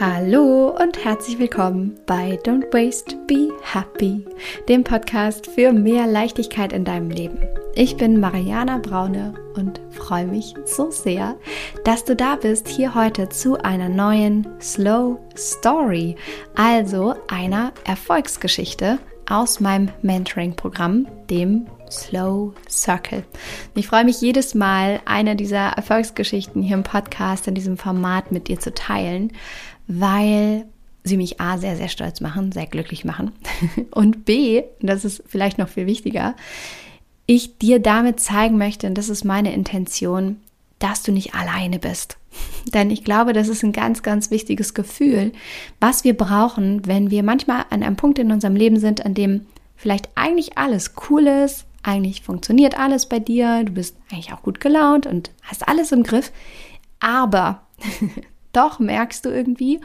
Hallo und herzlich willkommen bei Don't Waste, Be Happy, dem Podcast für mehr Leichtigkeit in deinem Leben. Ich bin Mariana Braune und freue mich so sehr, dass du da bist hier heute zu einer neuen Slow Story, also einer Erfolgsgeschichte aus meinem Mentoring-Programm, dem Slow Circle. Ich freue mich jedes Mal, eine dieser Erfolgsgeschichten hier im Podcast in diesem Format mit dir zu teilen, weil sie mich A sehr, sehr stolz machen, sehr glücklich machen und B, das ist vielleicht noch viel wichtiger, ich dir damit zeigen möchte, und das ist meine Intention, dass du nicht alleine bist. Denn ich glaube, das ist ein ganz, ganz wichtiges Gefühl, was wir brauchen, wenn wir manchmal an einem Punkt in unserem Leben sind, an dem vielleicht eigentlich alles cool ist, eigentlich funktioniert alles bei dir, du bist eigentlich auch gut gelaunt und hast alles im Griff, aber doch merkst du irgendwie,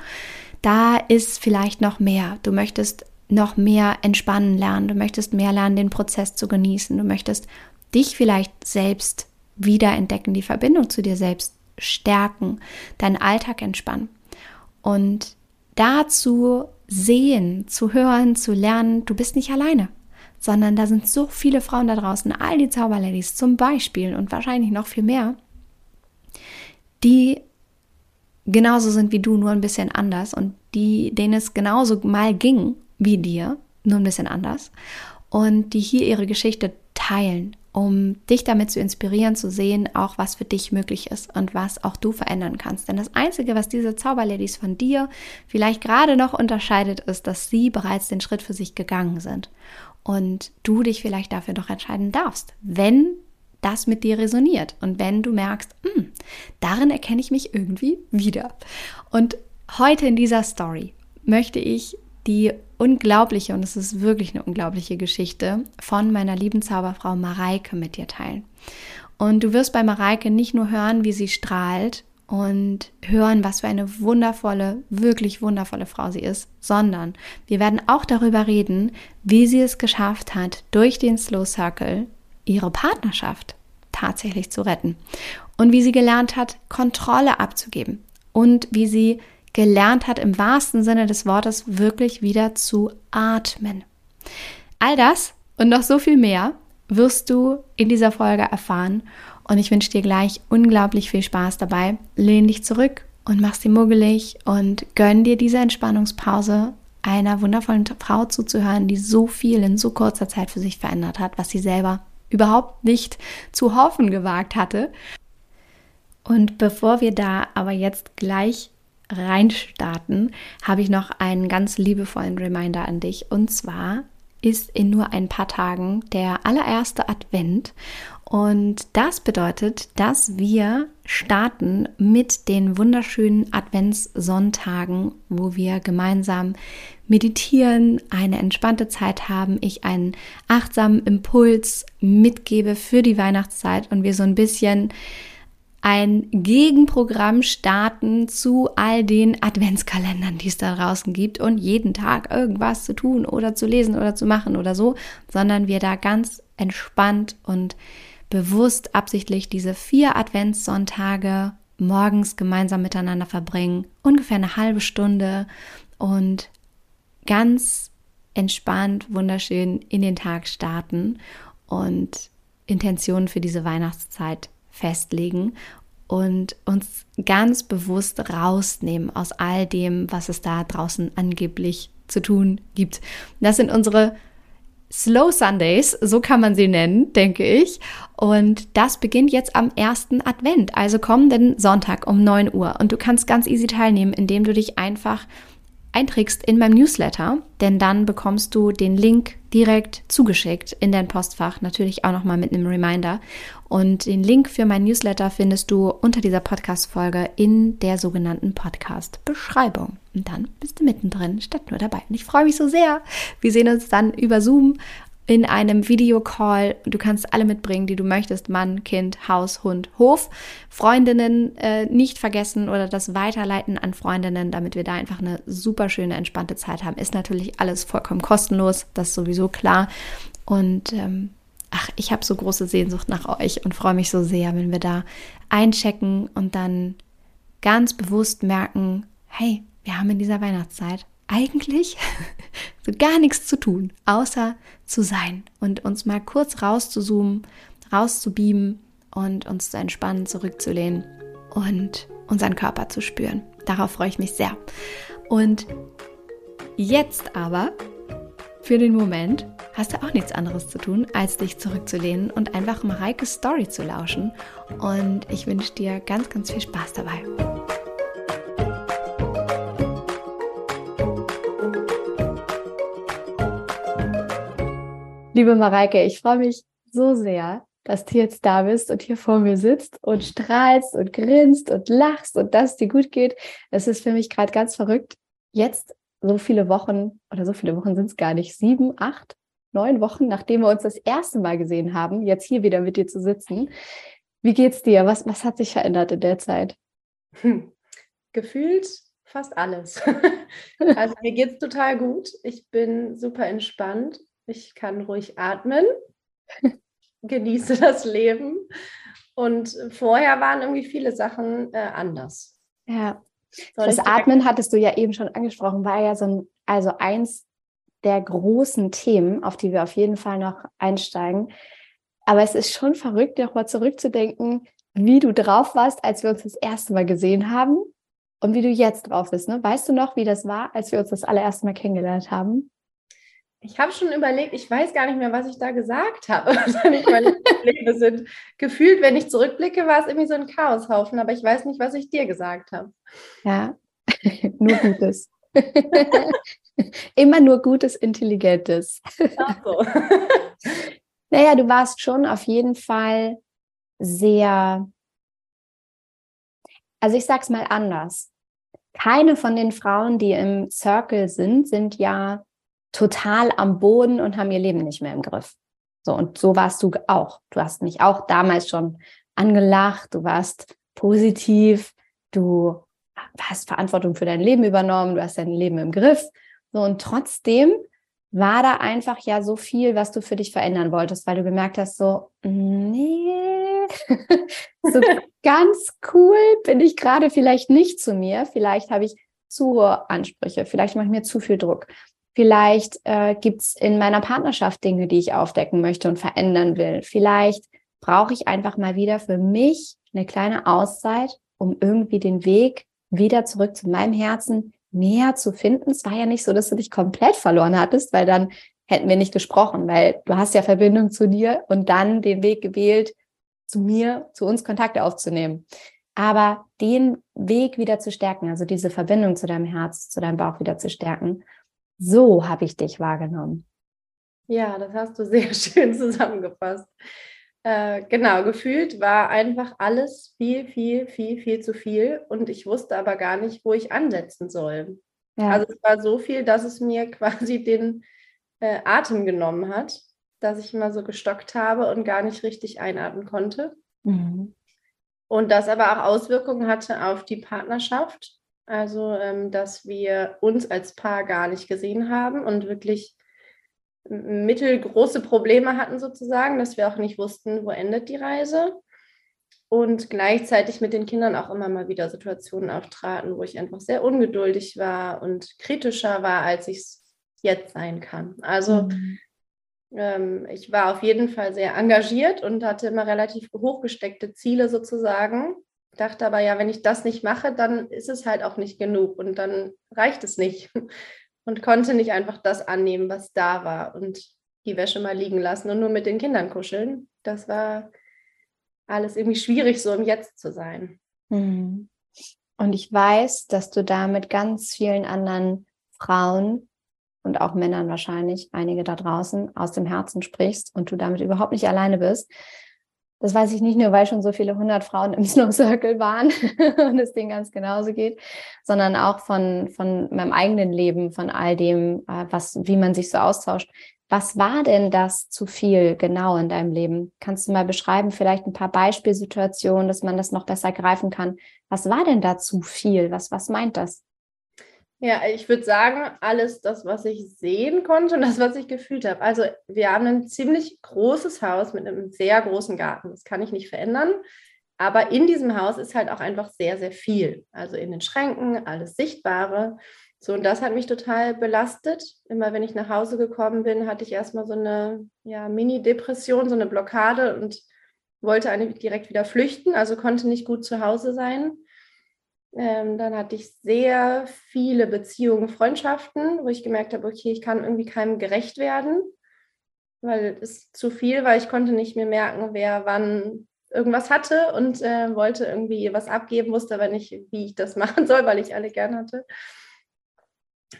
da ist vielleicht noch mehr. Du möchtest noch mehr entspannen lernen, du möchtest mehr lernen, den Prozess zu genießen, du möchtest dich vielleicht selbst wiederentdecken, die Verbindung zu dir selbst stärken, deinen Alltag entspannen. Und dazu sehen, zu hören, zu lernen, du bist nicht alleine, sondern da sind so viele Frauen da draußen, all die Zauberladies zum Beispiel und wahrscheinlich noch viel mehr, die genauso sind wie du, nur ein bisschen anders und die, denen es genauso mal ging wie dir, nur ein bisschen anders und die hier ihre Geschichte teilen, um dich damit zu inspirieren, zu sehen, auch was für dich möglich ist und was auch du verändern kannst. Denn das Einzige, was diese Zauberladies von dir vielleicht gerade noch unterscheidet, ist, dass sie bereits den Schritt für sich gegangen sind und du dich vielleicht dafür noch entscheiden darfst, wenn das mit dir resoniert und wenn du merkst, hm, darin erkenne ich mich irgendwie wieder. Und heute in dieser Story möchte ich die unglaubliche, und es ist wirklich eine unglaubliche Geschichte von meiner lieben Zauberfrau Mareike mit dir teilen. Und du wirst bei Mareike nicht nur hören, wie sie strahlt und hören, was für eine wundervolle, wirklich wundervolle Frau sie ist, sondern wir werden auch darüber reden, wie sie es geschafft hat, durch den Slow Circle ihre Partnerschaft tatsächlich zu retten und wie sie gelernt hat, Kontrolle abzugeben und wie sie gelernt hat, im wahrsten Sinne des Wortes wirklich wieder zu atmen. All das und noch so viel mehr wirst du in dieser Folge erfahren und ich wünsche dir gleich unglaublich viel Spaß dabei. Lehn dich zurück und mach sie muggelig und gönn dir diese Entspannungspause einer wundervollen Frau zuzuhören, die so viel in so kurzer Zeit für sich verändert hat, was sie selber überhaupt nicht zu hoffen gewagt hatte. Und bevor wir da aber jetzt gleich reinstarten, habe ich noch einen ganz liebevollen Reminder an dich. Und zwar ist in nur ein paar Tagen der allererste Advent. Und das bedeutet, dass wir starten mit den wunderschönen Adventssonntagen, wo wir gemeinsam meditieren, eine entspannte Zeit haben, ich einen achtsamen Impuls mitgebe für die Weihnachtszeit und wir so ein bisschen ein Gegenprogramm starten zu all den Adventskalendern, die es da draußen gibt und jeden Tag irgendwas zu tun oder zu lesen oder zu machen oder so, sondern wir da ganz entspannt und bewusst absichtlich diese vier Adventssonntage morgens gemeinsam miteinander verbringen, ungefähr eine halbe Stunde und ganz entspannt, wunderschön in den Tag starten und Intentionen für diese Weihnachtszeit festlegen und uns ganz bewusst rausnehmen aus all dem, was es da draußen angeblich zu tun gibt. Das sind unsere Slow Sundays, so kann man sie nennen, denke ich. Und das beginnt jetzt am ersten Advent, also kommenden Sonntag um 9 Uhr. Und du kannst ganz easy teilnehmen, indem du dich einfach einträgst in meinem Newsletter, denn dann bekommst du den Link direkt zugeschickt in dein Postfach, natürlich auch nochmal mit einem Reminder. Und den Link für mein Newsletter findest du unter dieser Podcast-Folge in der sogenannten Podcast-Beschreibung. Und dann bist du mittendrin, statt nur dabei. Und ich freue mich so sehr. Wir sehen uns dann über Zoom in einem Videocall. Du kannst alle mitbringen, die du möchtest. Mann, Kind, Haus, Hund, Hof. Freundinnen äh, nicht vergessen oder das Weiterleiten an Freundinnen, damit wir da einfach eine super schöne, entspannte Zeit haben. Ist natürlich alles vollkommen kostenlos. Das ist sowieso klar. Und ähm, ach, ich habe so große Sehnsucht nach euch und freue mich so sehr, wenn wir da einchecken und dann ganz bewusst merken, hey, wir haben in dieser Weihnachtszeit eigentlich so gar nichts zu tun, außer zu sein und uns mal kurz rauszuzoomen, rauszubieben und uns zu entspannen, zurückzulehnen und unseren Körper zu spüren. Darauf freue ich mich sehr. Und jetzt aber, für den Moment, hast du auch nichts anderes zu tun, als dich zurückzulehnen und einfach Mareikes Story zu lauschen. Und ich wünsche dir ganz, ganz viel Spaß dabei. Liebe Mareike, ich freue mich so sehr, dass du jetzt da bist und hier vor mir sitzt und strahlst und grinst und lachst und dass es dir gut geht. Es ist für mich gerade ganz verrückt. Jetzt so viele Wochen oder so viele Wochen sind es gar nicht, sieben, acht, neun Wochen, nachdem wir uns das erste Mal gesehen haben, jetzt hier wieder mit dir zu sitzen. Wie geht's dir? Was, was hat sich verändert in der Zeit? Hm. Gefühlt fast alles. also mir geht's total gut. Ich bin super entspannt. Ich kann ruhig atmen, genieße das Leben. Und vorher waren irgendwie viele Sachen äh, anders. Ja. Soll das Atmen hattest du ja eben schon angesprochen, war ja so ein, also eins der großen Themen, auf die wir auf jeden Fall noch einsteigen. Aber es ist schon verrückt, nochmal zurückzudenken, wie du drauf warst, als wir uns das erste Mal gesehen haben und wie du jetzt drauf bist. Ne? Weißt du noch, wie das war, als wir uns das allererste Mal kennengelernt haben? Ich habe schon überlegt, ich weiß gar nicht mehr, was ich da gesagt habe. Probleme sind. Gefühlt, wenn ich zurückblicke, war es irgendwie so ein Chaoshaufen, aber ich weiß nicht, was ich dir gesagt habe. Ja, nur Gutes. Immer nur Gutes, Intelligentes. Ach so. naja, du warst schon auf jeden Fall sehr, also ich sag's mal anders. Keine von den Frauen, die im Circle sind, sind ja total am Boden und haben ihr Leben nicht mehr im Griff. So, und so warst du auch. Du hast mich auch damals schon angelacht, du warst positiv, du hast Verantwortung für dein Leben übernommen, du hast dein Leben im Griff. So, und trotzdem war da einfach ja so viel, was du für dich verändern wolltest, weil du gemerkt hast, so, nee, so ganz cool bin ich gerade vielleicht nicht zu mir. Vielleicht habe ich zu hohe Ansprüche, vielleicht mache ich mir zu viel Druck. Vielleicht äh, gibt es in meiner Partnerschaft Dinge, die ich aufdecken möchte und verändern will. Vielleicht brauche ich einfach mal wieder für mich eine kleine Auszeit, um irgendwie den Weg wieder zurück zu meinem Herzen näher zu finden. Es war ja nicht so, dass du dich komplett verloren hattest, weil dann hätten wir nicht gesprochen, weil du hast ja Verbindung zu dir und dann den Weg gewählt, zu mir, zu uns Kontakte aufzunehmen. Aber den Weg wieder zu stärken, also diese Verbindung zu deinem Herz, zu deinem Bauch wieder zu stärken so habe ich dich wahrgenommen. Ja, das hast du sehr schön zusammengefasst. Äh, genau, gefühlt war einfach alles viel, viel, viel, viel zu viel und ich wusste aber gar nicht, wo ich ansetzen soll. Ja. Also es war so viel, dass es mir quasi den äh, Atem genommen hat, dass ich immer so gestockt habe und gar nicht richtig einatmen konnte. Mhm. Und das aber auch Auswirkungen hatte auf die Partnerschaft also, ähm, dass wir uns als Paar gar nicht gesehen haben und wirklich mittelgroße Probleme hatten sozusagen, dass wir auch nicht wussten, wo endet die Reise. Und gleichzeitig mit den Kindern auch immer mal wieder Situationen auftraten, wo ich einfach sehr ungeduldig war und kritischer war, als ich es jetzt sein kann. Also mhm. ähm, ich war auf jeden Fall sehr engagiert und hatte immer relativ hochgesteckte Ziele sozusagen dachte aber ja, wenn ich das nicht mache, dann ist es halt auch nicht genug und dann reicht es nicht. Und konnte nicht einfach das annehmen, was da war und die Wäsche mal liegen lassen und nur mit den Kindern kuscheln. Das war alles irgendwie schwierig, so im Jetzt zu sein. Mhm. Und ich weiß, dass du da mit ganz vielen anderen Frauen und auch Männern wahrscheinlich, einige da draußen, aus dem Herzen sprichst und du damit überhaupt nicht alleine bist. Das weiß ich nicht nur, weil schon so viele hundert Frauen im Snow Circle waren und es denen ganz genauso geht, sondern auch von, von meinem eigenen Leben, von all dem, äh, was, wie man sich so austauscht. Was war denn das zu viel genau in deinem Leben? Kannst du mal beschreiben, vielleicht ein paar Beispielsituationen, dass man das noch besser greifen kann? Was war denn da zu viel? Was, was meint das? Ja, ich würde sagen, alles das, was ich sehen konnte und das, was ich gefühlt habe. Also wir haben ein ziemlich großes Haus mit einem sehr großen Garten. Das kann ich nicht verändern. aber in diesem Haus ist halt auch einfach sehr, sehr viel. Also in den Schränken, alles Sichtbare. So, und das hat mich total belastet. Immer wenn ich nach Hause gekommen bin, hatte ich erstmal so eine ja, Mini-Depression, so eine Blockade und wollte eigentlich direkt wieder flüchten, also konnte nicht gut zu Hause sein. Ähm, dann hatte ich sehr viele Beziehungen, Freundschaften, wo ich gemerkt habe, okay, ich kann irgendwie keinem gerecht werden, weil es zu viel war. Ich konnte nicht mehr merken, wer wann irgendwas hatte und äh, wollte irgendwie was abgeben, wusste aber nicht, wie ich das machen soll, weil ich alle gern hatte.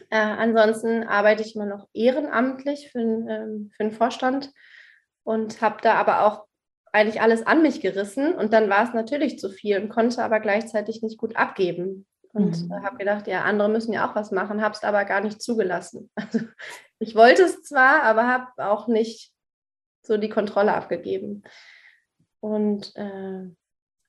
Äh, ansonsten arbeite ich immer noch ehrenamtlich für, ähm, für den Vorstand und habe da aber auch eigentlich alles an mich gerissen und dann war es natürlich zu viel und konnte aber gleichzeitig nicht gut abgeben. Und mhm. habe gedacht, ja, andere müssen ja auch was machen, habe es aber gar nicht zugelassen. Also ich wollte es zwar, aber habe auch nicht so die Kontrolle abgegeben. Und äh,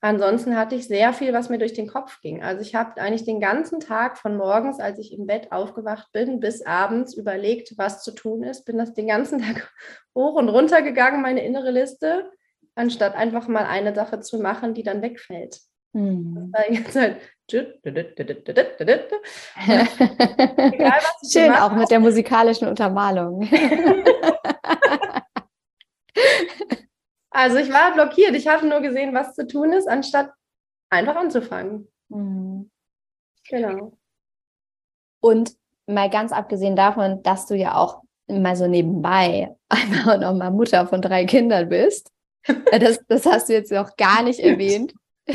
ansonsten hatte ich sehr viel, was mir durch den Kopf ging. Also ich habe eigentlich den ganzen Tag von morgens, als ich im Bett aufgewacht bin, bis abends überlegt, was zu tun ist. Bin das den ganzen Tag hoch und runter gegangen, meine innere Liste, anstatt einfach mal eine Sache zu machen, die dann wegfällt. Mhm. Zeit. Egal, Schön, auch mit der musikalischen Untermalung. Also ich war blockiert. Ich habe nur gesehen, was zu tun ist, anstatt einfach anzufangen. Mhm. Genau. Und mal ganz abgesehen davon, dass du ja auch mal so nebenbei einfach noch mal Mutter von drei Kindern bist. Äh, das, das hast du jetzt noch gar nicht erwähnt.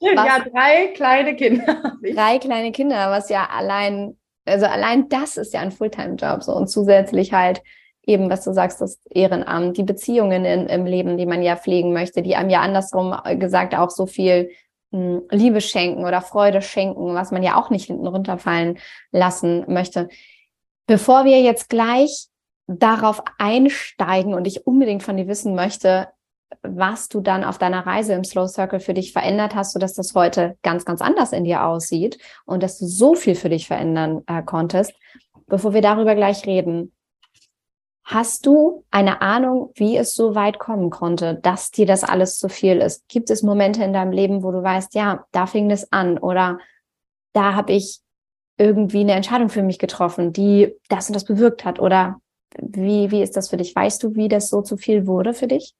ja, drei kleine Kinder. Drei kleine Kinder, was ja allein, also allein das ist ja ein Fulltime-Job so und zusätzlich halt eben, was du sagst, das Ehrenamt, die Beziehungen in, im Leben, die man ja pflegen möchte, die einem ja andersrum gesagt auch so viel mh, hm, Liebe schenken oder Freude schenken, was man ja auch nicht hinten runterfallen lassen möchte. Bevor wir jetzt gleich darauf einsteigen und ich unbedingt von dir wissen möchte, was du dann auf deiner Reise im Slow Circle für dich verändert hast, sodass das heute ganz, ganz anders in dir aussieht und dass du so viel für dich verändern äh, konntest. Bevor wir darüber gleich reden, Hast du eine Ahnung, wie es so weit kommen konnte, dass dir das alles zu viel ist? Gibt es Momente in deinem Leben, wo du weißt, ja, da fing es an oder da habe ich irgendwie eine Entscheidung für mich getroffen, die das und das bewirkt hat? Oder wie, wie ist das für dich? Weißt du, wie das so zu viel wurde für dich?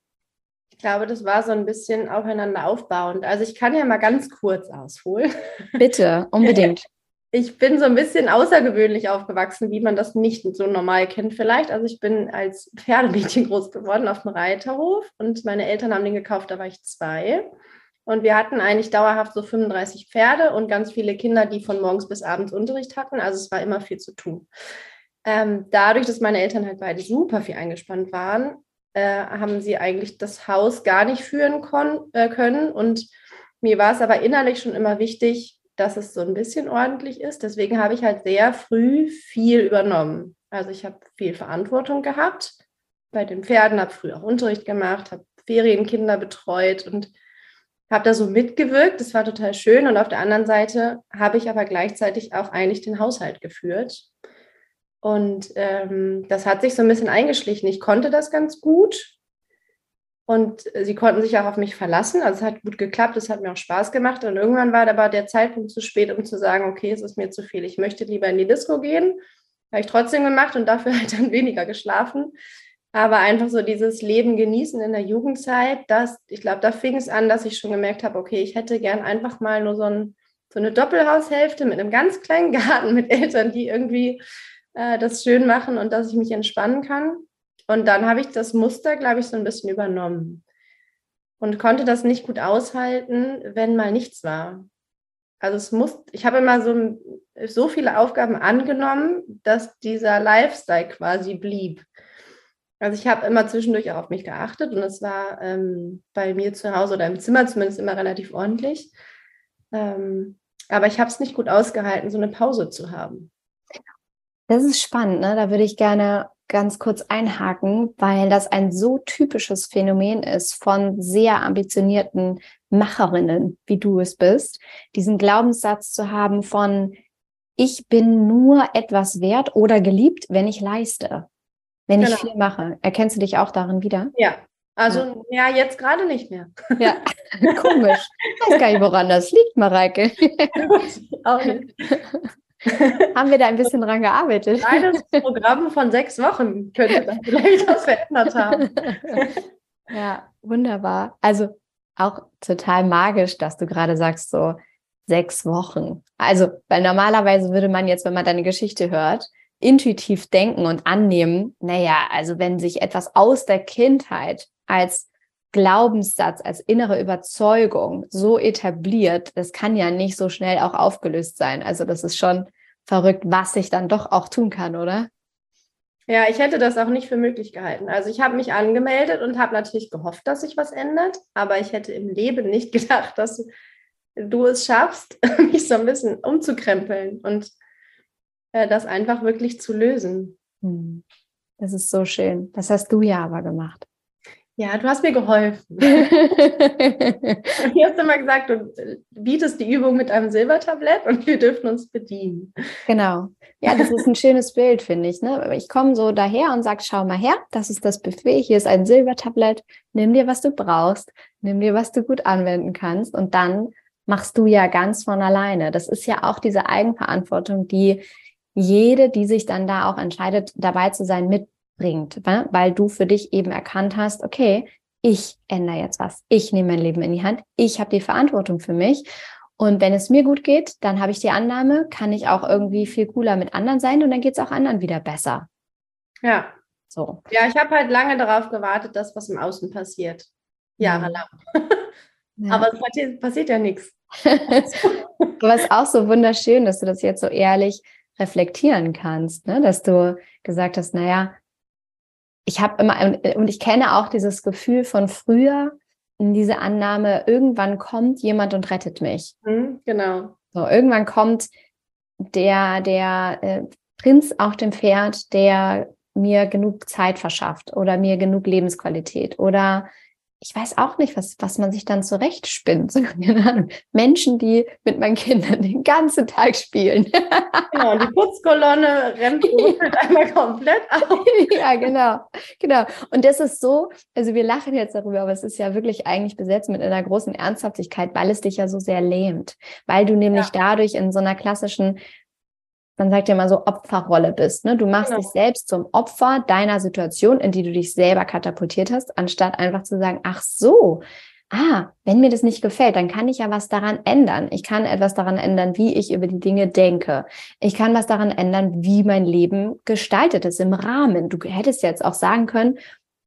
Ich glaube, das war so ein bisschen aufeinander aufbauend. Also ich kann ja mal ganz kurz ausholen. Bitte, unbedingt. ich bin so ein bisschen außergewöhnlich aufgewachsen, wie man das nicht so normal kennt vielleicht. Also ich bin als Pferdemädchen groß geworden auf dem Reiterhof und meine Eltern haben den gekauft, da war ich zwei. Und wir hatten eigentlich dauerhaft so 35 Pferde und ganz viele Kinder, die von morgens bis abends Unterricht hatten. Also es war immer viel zu tun. Ähm, dadurch, dass meine Eltern halt beide super viel eingespannt waren, äh, haben sie eigentlich das Haus gar nicht führen äh, können. Und mir war es aber innerlich schon immer wichtig, dass es so ein bisschen ordentlich ist. Deswegen habe ich halt sehr früh viel übernommen. Also ich habe viel Verantwortung gehabt bei den Pferden, habe früh auch Unterricht gemacht, habe Ferienkinder betreut und habe da so mitgewirkt. Das war total schön. Und auf der anderen Seite habe ich aber gleichzeitig auch eigentlich den Haushalt geführt. Und ähm, das hat sich so ein bisschen eingeschlichen. Ich konnte das ganz gut, und sie konnten sich auch auf mich verlassen. Also es hat gut geklappt, es hat mir auch Spaß gemacht. Und irgendwann war aber der Zeitpunkt zu spät, um zu sagen, okay, es ist mir zu viel. Ich möchte lieber in die Disco gehen. Habe ich trotzdem gemacht und dafür halt dann weniger geschlafen. Aber einfach so dieses Leben genießen in der Jugendzeit, das, ich glaube, da fing es an, dass ich schon gemerkt habe, okay, ich hätte gern einfach mal nur so, ein, so eine Doppelhaushälfte mit einem ganz kleinen Garten mit Eltern, die irgendwie äh, das schön machen und dass ich mich entspannen kann. Und dann habe ich das Muster, glaube ich, so ein bisschen übernommen und konnte das nicht gut aushalten, wenn mal nichts war. Also es muss, ich habe immer so, so viele Aufgaben angenommen, dass dieser Lifestyle quasi blieb. Also ich habe immer zwischendurch auch auf mich geachtet und es war ähm, bei mir zu Hause oder im Zimmer zumindest immer relativ ordentlich. Ähm, aber ich habe es nicht gut ausgehalten, so eine Pause zu haben. Das ist spannend, ne? Da würde ich gerne ganz kurz einhaken, weil das ein so typisches Phänomen ist von sehr ambitionierten Macherinnen, wie du es bist, diesen Glaubenssatz zu haben von, ich bin nur etwas wert oder geliebt, wenn ich leiste, wenn genau. ich viel mache. Erkennst du dich auch darin wieder? Ja, Also ja, ja jetzt gerade nicht mehr. Ja, komisch. Ich weiß gar nicht, woran das liegt, Mareike. Auch nicht. Haben wir da ein bisschen dran gearbeitet? Kleines Programm von sechs Wochen könnte dann vielleicht was verändert haben. Ja, wunderbar. Also auch total magisch, dass du gerade sagst, so sechs Wochen. Also, weil normalerweise würde man jetzt, wenn man deine Geschichte hört, intuitiv denken und annehmen, naja, also wenn sich etwas aus der Kindheit als Glaubenssatz, als innere Überzeugung so etabliert, das kann ja nicht so schnell auch aufgelöst sein. Also das ist schon verrückt, was ich dann doch auch tun kann, oder? Ja, ich hätte das auch nicht für möglich gehalten. Also ich habe mich angemeldet und habe natürlich gehofft, dass sich was ändert, aber ich hätte im Leben nicht gedacht, dass du es schaffst, mich so ein bisschen umzukrempeln und äh, das einfach wirklich zu lösen. Hm. Das ist so schön. Das hast du ja aber gemacht. Ja, du hast mir geholfen. Hier hast du immer gesagt, du bietest die Übung mit einem Silbertablett und wir dürfen uns bedienen. Genau. Ja, das ist ein schönes Bild, finde ich. Ne? Ich komme so daher und sage, schau mal her, das ist das Buffet, hier ist ein Silbertablett, nimm dir, was du brauchst, nimm dir, was du gut anwenden kannst und dann machst du ja ganz von alleine. Das ist ja auch diese Eigenverantwortung, die jede, die sich dann da auch entscheidet, dabei zu sein, mit bringt, weil du für dich eben erkannt hast, okay, ich ändere jetzt was. Ich nehme mein Leben in die Hand. Ich habe die Verantwortung für mich. Und wenn es mir gut geht, dann habe ich die Annahme, kann ich auch irgendwie viel cooler mit anderen sein und dann geht es auch anderen wieder besser. Ja. So. Ja, ich habe halt lange darauf gewartet, dass was im Außen passiert. Jahrelang. Ja. Aber es passiert, passiert ja nichts. Aber es ist auch so wunderschön, dass du das jetzt so ehrlich reflektieren kannst, ne? dass du gesagt hast, naja, ich habe immer, und ich kenne auch dieses Gefühl von früher, diese Annahme, irgendwann kommt jemand und rettet mich. Mhm, genau. So, irgendwann kommt der, der äh, Prinz auf dem Pferd, der mir genug Zeit verschafft oder mir genug Lebensqualität oder ich weiß auch nicht, was, was man sich dann zurechtspinnt. Menschen, die mit meinen Kindern den ganzen Tag spielen. Genau, die Putzkolonne rennt einmal komplett auf. Ja, genau, genau. Und das ist so, also wir lachen jetzt darüber, aber es ist ja wirklich eigentlich besetzt mit einer großen Ernsthaftigkeit, weil es dich ja so sehr lähmt. Weil du nämlich ja. dadurch in so einer klassischen man sagt ja immer so Opferrolle bist. Ne? Du machst genau. dich selbst zum Opfer deiner Situation, in die du dich selber katapultiert hast, anstatt einfach zu sagen, ach so, ah, wenn mir das nicht gefällt, dann kann ich ja was daran ändern. Ich kann etwas daran ändern, wie ich über die Dinge denke. Ich kann was daran ändern, wie mein Leben gestaltet ist im Rahmen. Du hättest jetzt auch sagen können,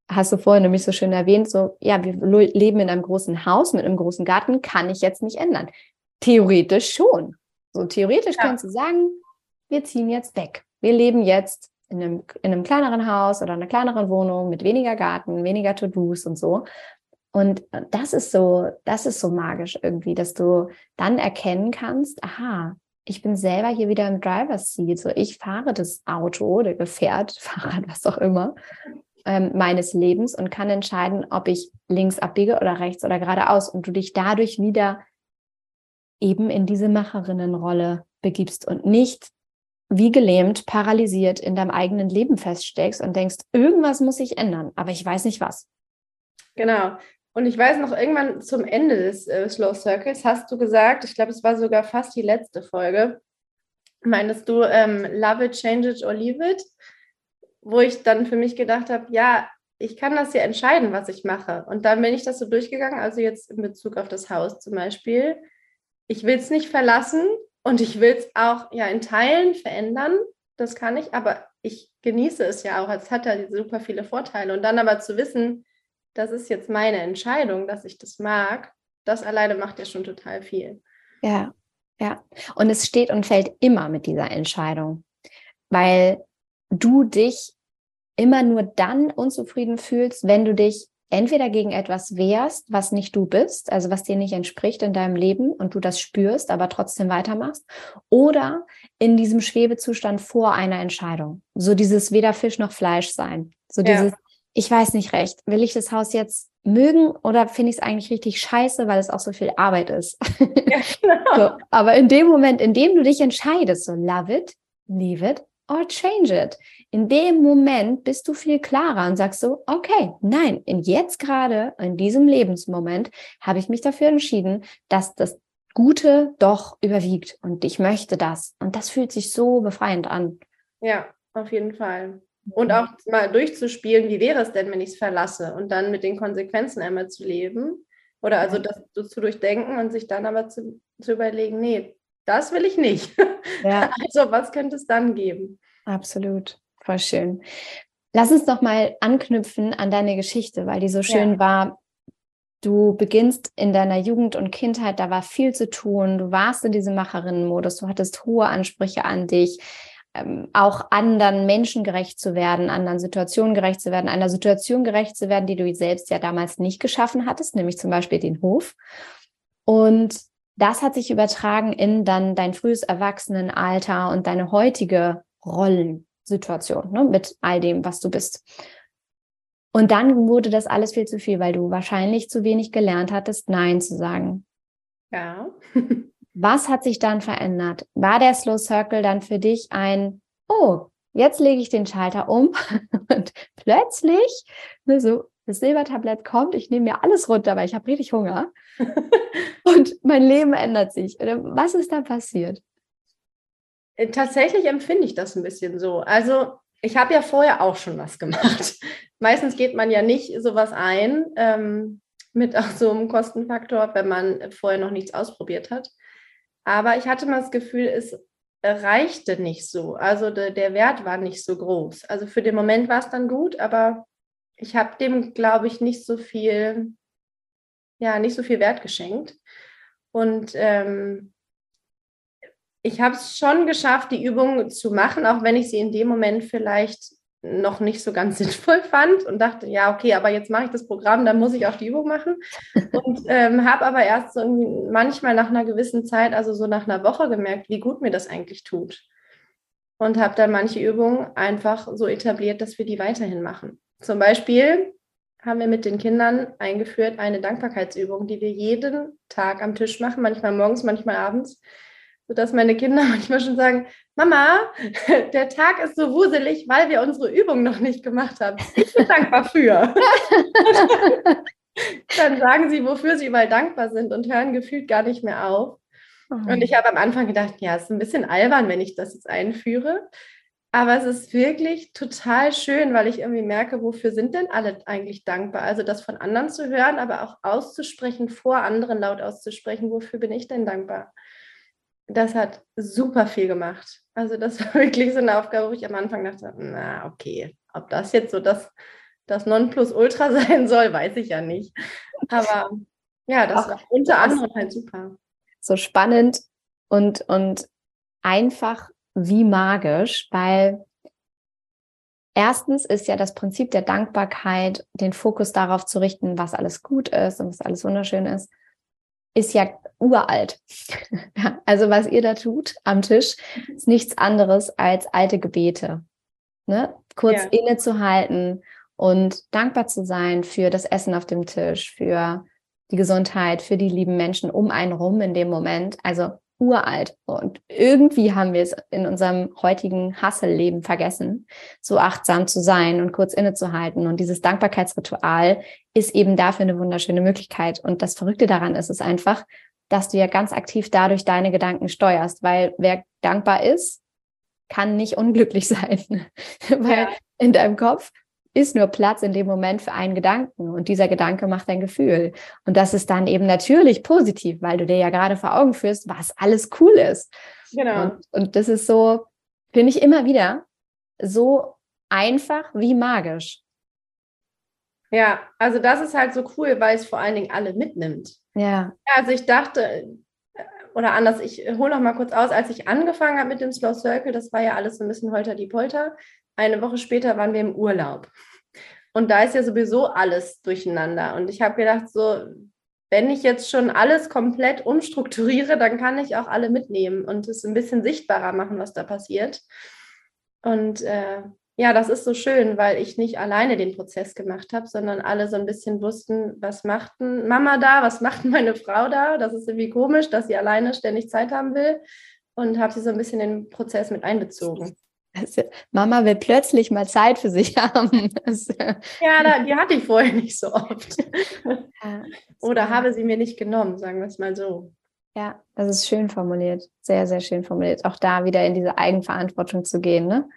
hast du vorhin nämlich so schön erwähnt, so, ja, wir leben in einem großen Haus mit einem großen Garten, kann ich jetzt nicht ändern. Theoretisch schon. So theoretisch ja. kannst du sagen, wir ziehen jetzt weg. Wir leben jetzt in einem, in einem kleineren Haus oder einer kleineren Wohnung mit weniger Garten, weniger To-Dos und so. Und das ist so, das ist so magisch irgendwie, dass du dann erkennen kannst, aha, ich bin selber hier wieder im Driver's Seat. So, ich fahre das Auto oder Gefährt, Fahrrad, was auch immer, ähm, meines Lebens und kann entscheiden, ob ich links abbiege oder rechts oder geradeaus und du dich dadurch wieder eben in diese Macherinnenrolle begibst und nicht wie gelähmt, paralysiert in deinem eigenen Leben feststeckst und denkst, irgendwas muss sich ändern, aber ich weiß nicht was. Genau. Und ich weiß noch, irgendwann zum Ende des äh, Slow Circles hast du gesagt, ich glaube, es war sogar fast die letzte Folge, meinst du, ähm, love it, change it or leave it? Wo ich dann für mich gedacht habe, ja, ich kann das ja entscheiden, was ich mache. Und dann bin ich das so durchgegangen, also jetzt in Bezug auf das Haus zum Beispiel. Ich will es nicht verlassen, und ich will es auch ja in Teilen verändern, das kann ich, aber ich genieße es ja auch. Es hat ja super viele Vorteile. Und dann aber zu wissen, das ist jetzt meine Entscheidung, dass ich das mag, das alleine macht ja schon total viel. Ja, ja. Und es steht und fällt immer mit dieser Entscheidung, weil du dich immer nur dann unzufrieden fühlst, wenn du dich entweder gegen etwas wehrst, was nicht du bist, also was dir nicht entspricht in deinem Leben und du das spürst, aber trotzdem weitermachst, oder in diesem Schwebezustand vor einer Entscheidung. So dieses weder Fisch noch Fleisch sein. So dieses, ja. ich weiß nicht recht, will ich das Haus jetzt mögen oder finde ich es eigentlich richtig scheiße, weil es auch so viel Arbeit ist. Ja, genau. so, aber in dem Moment, in dem du dich entscheidest, so love it, leave it, or change it. In dem Moment bist du viel klarer und sagst so, okay, nein, in jetzt gerade, in diesem Lebensmoment habe ich mich dafür entschieden, dass das Gute doch überwiegt und ich möchte das. Und das fühlt sich so befreiend an. Ja, auf jeden Fall. Und auch mal durchzuspielen, wie wäre es denn, wenn ich es verlasse und dann mit den Konsequenzen einmal zu leben. Oder also das so zu durchdenken und sich dann aber zu, zu überlegen, nee, das will ich nicht. Ja. Also was könnte es dann geben? Absolut, voll schön. Lass uns noch mal anknüpfen an deine Geschichte, weil die so schön ja. war. Du beginnst in deiner Jugend und Kindheit, da war viel zu tun. Du warst in diesem Macherinnenmodus, du hattest hohe Ansprüche an dich, ähm, auch anderen Menschen gerecht zu werden, anderen Situationen gerecht zu werden, einer Situation gerecht zu werden, die du selbst ja damals nicht geschaffen hattest, nämlich zum Beispiel den Hof. Und das hat sich übertragen in dann dein frühes Erwachsenenalter und deine heutige Rollensituation ne, mit all dem, was du bist. Und dann wurde das alles viel zu viel, weil du wahrscheinlich zu wenig gelernt hattest, Nein zu sagen. Ja. Was hat sich dann verändert? War der Slow Circle dann für dich ein, oh, jetzt lege ich den Schalter um und plötzlich, ne, so, das Silbertablett kommt, ich nehme mir alles runter, weil ich habe richtig Hunger und mein Leben ändert sich. Was ist da passiert? Äh, tatsächlich empfinde ich das ein bisschen so. Also ich habe ja vorher auch schon was gemacht. Meistens geht man ja nicht sowas ein ähm, mit auch so einem Kostenfaktor, wenn man vorher noch nichts ausprobiert hat. Aber ich hatte mal das Gefühl, es reichte nicht so. Also de, der Wert war nicht so groß. Also für den Moment war es dann gut, aber ich habe dem, glaube ich, nicht so viel, ja, nicht so viel Wert geschenkt. Und ähm, ich habe es schon geschafft, die Übung zu machen, auch wenn ich sie in dem Moment vielleicht noch nicht so ganz sinnvoll fand und dachte, ja, okay, aber jetzt mache ich das Programm, dann muss ich auch die Übung machen. Und ähm, habe aber erst so manchmal nach einer gewissen Zeit, also so nach einer Woche gemerkt, wie gut mir das eigentlich tut. Und habe dann manche Übungen einfach so etabliert, dass wir die weiterhin machen. Zum Beispiel haben wir mit den Kindern eingeführt eine Dankbarkeitsübung, die wir jeden Tag am Tisch machen, manchmal morgens, manchmal abends, sodass meine Kinder manchmal schon sagen, Mama, der Tag ist so wuselig, weil wir unsere Übung noch nicht gemacht haben. Ich bin dankbar für. Dann sagen sie, wofür sie überall dankbar sind und hören gefühlt gar nicht mehr auf. Oh. Und ich habe am Anfang gedacht, ja, es ist ein bisschen albern, wenn ich das jetzt einführe. Aber es ist wirklich total schön, weil ich irgendwie merke, wofür sind denn alle eigentlich dankbar? Also das von anderen zu hören, aber auch auszusprechen, vor anderen laut auszusprechen, wofür bin ich denn dankbar? Das hat super viel gemacht. Also das war wirklich so eine Aufgabe, wo ich am Anfang dachte, na okay, ob das jetzt so das, das Nonplusultra sein soll, weiß ich ja nicht. Aber ja, das Ach, war unter anderem halt super. So spannend und, und einfach wie magisch, weil erstens ist ja das Prinzip der Dankbarkeit, den Fokus darauf zu richten, was alles gut ist und was alles wunderschön ist, ist ja uralt. also was ihr da tut am Tisch, ist nichts anderes als alte Gebete. Ne? Kurz ja. innezuhalten und dankbar zu sein für das Essen auf dem Tisch, für die Gesundheit, für die lieben Menschen um einen rum in dem Moment. Also uralt. Und irgendwie haben wir es in unserem heutigen Hasselleben vergessen, so achtsam zu sein und kurz innezuhalten. Und dieses Dankbarkeitsritual ist eben dafür eine wunderschöne Möglichkeit. Und das Verrückte daran ist es einfach, dass du ja ganz aktiv dadurch deine Gedanken steuerst, weil wer dankbar ist, kann nicht unglücklich sein, weil ja. in deinem Kopf ist nur Platz in dem Moment für einen Gedanken und dieser Gedanke macht ein Gefühl. Und das ist dann eben natürlich positiv, weil du dir ja gerade vor Augen führst, was alles cool ist. Genau. Und, und das ist so, finde ich immer wieder so einfach wie magisch. Ja, also das ist halt so cool, weil es vor allen Dingen alle mitnimmt. Ja. Also ich dachte, oder anders, ich hole noch mal kurz aus, als ich angefangen habe mit dem Slow Circle, das war ja alles so ein bisschen holter die Polter. Eine Woche später waren wir im Urlaub. Und da ist ja sowieso alles durcheinander. Und ich habe gedacht, so, wenn ich jetzt schon alles komplett umstrukturiere, dann kann ich auch alle mitnehmen und es ein bisschen sichtbarer machen, was da passiert. Und äh, ja, das ist so schön, weil ich nicht alleine den Prozess gemacht habe, sondern alle so ein bisschen wussten, was macht Mama da, was macht meine Frau da. Das ist irgendwie komisch, dass sie alleine ständig Zeit haben will und habe sie so ein bisschen in den Prozess mit einbezogen. Also, Mama will plötzlich mal Zeit für sich haben. ja, die hatte ich vorher nicht so oft. Ja, Oder habe sie mir nicht genommen, sagen wir es mal so. Ja, das ist schön formuliert. Sehr, sehr schön formuliert. Auch da wieder in diese Eigenverantwortung zu gehen. Ne?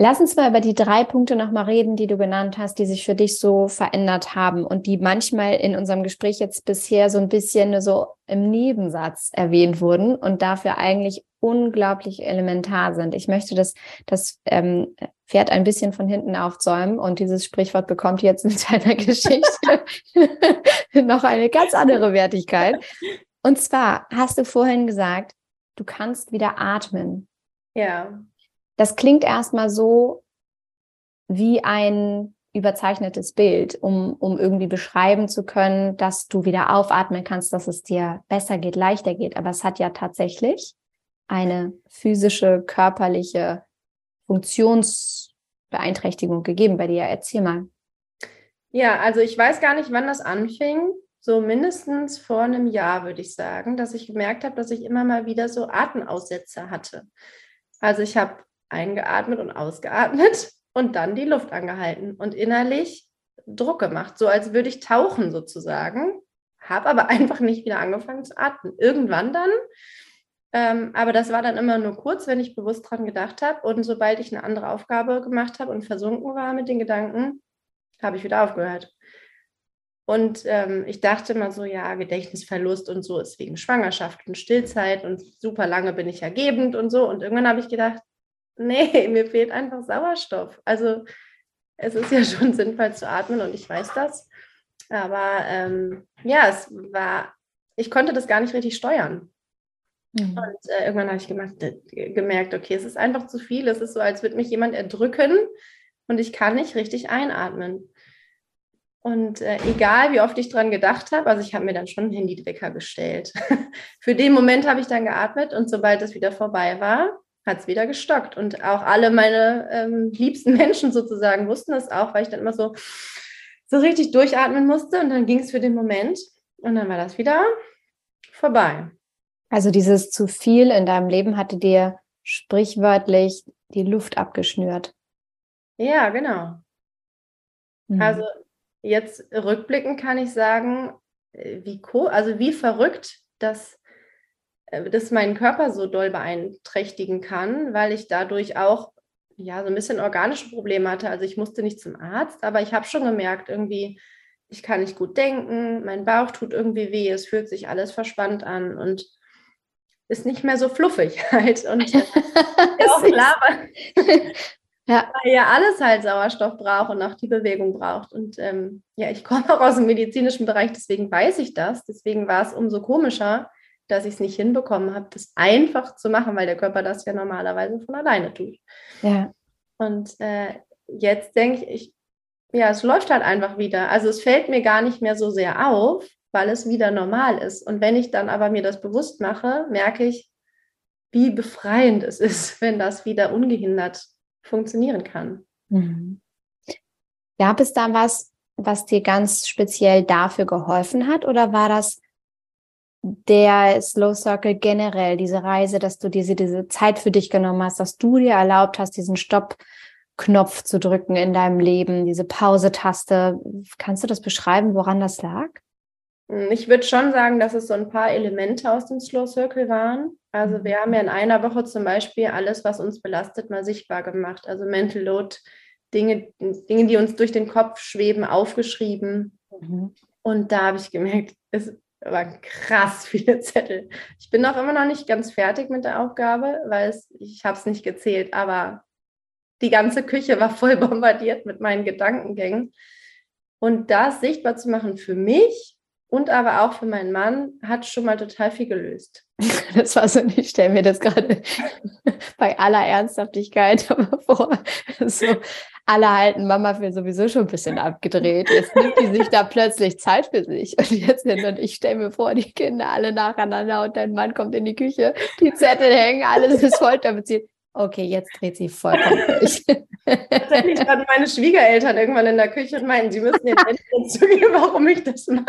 Lass uns mal über die drei Punkte nochmal reden, die du genannt hast, die sich für dich so verändert haben und die manchmal in unserem Gespräch jetzt bisher so ein bisschen so im Nebensatz erwähnt wurden und dafür eigentlich unglaublich elementar sind. Ich möchte das, das ähm, Pferd ein bisschen von hinten aufzäumen und dieses Sprichwort bekommt jetzt in seiner Geschichte noch eine ganz andere Wertigkeit. Und zwar hast du vorhin gesagt, du kannst wieder atmen. Ja. Das klingt erstmal so wie ein überzeichnetes Bild, um, um irgendwie beschreiben zu können, dass du wieder aufatmen kannst, dass es dir besser geht, leichter geht. Aber es hat ja tatsächlich eine physische, körperliche Funktionsbeeinträchtigung gegeben bei dir. Erzähl mal. Ja, also ich weiß gar nicht, wann das anfing. So mindestens vor einem Jahr, würde ich sagen, dass ich gemerkt habe, dass ich immer mal wieder so Atemaussätze hatte. Also ich habe eingeatmet und ausgeatmet und dann die Luft angehalten und innerlich Druck gemacht, so als würde ich tauchen sozusagen, habe aber einfach nicht wieder angefangen zu atmen. Irgendwann dann, ähm, aber das war dann immer nur kurz, wenn ich bewusst dran gedacht habe und sobald ich eine andere Aufgabe gemacht habe und versunken war mit den Gedanken, habe ich wieder aufgehört. Und ähm, ich dachte mal so, ja, Gedächtnisverlust und so ist wegen Schwangerschaft und Stillzeit und super lange bin ich ergebend und so. Und irgendwann habe ich gedacht, nee, mir fehlt einfach Sauerstoff. Also es ist ja schon sinnvoll zu atmen und ich weiß das. Aber ähm, ja, es war, ich konnte das gar nicht richtig steuern. Mhm. Und äh, irgendwann habe ich gemacht, äh, gemerkt, okay, es ist einfach zu viel. Es ist so, als würde mich jemand erdrücken und ich kann nicht richtig einatmen. Und äh, egal, wie oft ich dran gedacht habe, also ich habe mir dann schon einen Handywecker gestellt. Für den Moment habe ich dann geatmet und sobald es wieder vorbei war, hat es wieder gestockt. Und auch alle meine ähm, liebsten Menschen sozusagen wussten das auch, weil ich dann immer so, so richtig durchatmen musste und dann ging es für den Moment und dann war das wieder vorbei. Also dieses zu viel in deinem Leben hatte dir sprichwörtlich die Luft abgeschnürt. Ja, genau. Mhm. Also jetzt rückblickend kann ich sagen, äh, wie, also wie verrückt das das meinen Körper so doll beeinträchtigen kann, weil ich dadurch auch ja so ein bisschen organische Probleme hatte. Also ich musste nicht zum Arzt, aber ich habe schon gemerkt, irgendwie, ich kann nicht gut denken, mein Bauch tut irgendwie weh, es fühlt sich alles verspannt an und ist nicht mehr so fluffig halt. Und äh, auch klar, weil, ja. weil ja alles halt Sauerstoff braucht und auch die Bewegung braucht. Und ähm, ja, ich komme auch aus dem medizinischen Bereich, deswegen weiß ich das. Deswegen war es umso komischer, dass ich es nicht hinbekommen habe, das einfach zu machen, weil der Körper das ja normalerweise von alleine tut. Ja. Und äh, jetzt denke ich, ja, es läuft halt einfach wieder. Also es fällt mir gar nicht mehr so sehr auf, weil es wieder normal ist. Und wenn ich dann aber mir das bewusst mache, merke ich, wie befreiend es ist, wenn das wieder ungehindert funktionieren kann. Mhm. Gab es da was, was dir ganz speziell dafür geholfen hat? Oder war das der Slow Circle generell, diese Reise, dass du diese, diese Zeit für dich genommen hast, dass du dir erlaubt hast, diesen Stopp-Knopf zu drücken in deinem Leben, diese Pause-Taste. Kannst du das beschreiben, woran das lag? Hm, ich würde schon sagen, dass es so ein paar Elemente aus dem Slow Circle waren. Also wir haben ja in einer Woche zum Beispiel alles, was uns belastet, mal sichtbar gemacht. Also Mental Load, Dinge, Dinge, die uns durch den Kopf schweben, aufgeschrieben. Mhm. Und da habe ich gemerkt, es waren krass viele Zettel. Ich bin auch immer noch nicht ganz fertig mit der Aufgabe, weil es, ich habe es nicht gezählt, aber die ganze Küche war voll bombardiert mit meinen Gedankengängen. Und das sichtbar zu machen für mich und aber auch für meinen Mann hat schon mal total viel gelöst. Das war so, ich stelle mir das gerade bei aller Ernsthaftigkeit vor. So, alle halten Mama für sowieso schon ein bisschen abgedreht. Jetzt nimmt die sich da plötzlich Zeit für sich. Und jetzt und ich stelle mir vor, die Kinder alle nacheinander und dein Mann kommt in die Küche, die Zettel hängen, alles ist voll damit sie. Okay, jetzt dreht sie vollkommen durch. Tatsächlich standen meine Schwiegereltern irgendwann in der Küche und meinten, sie müssen jetzt endlich zugeben, warum ich das mache.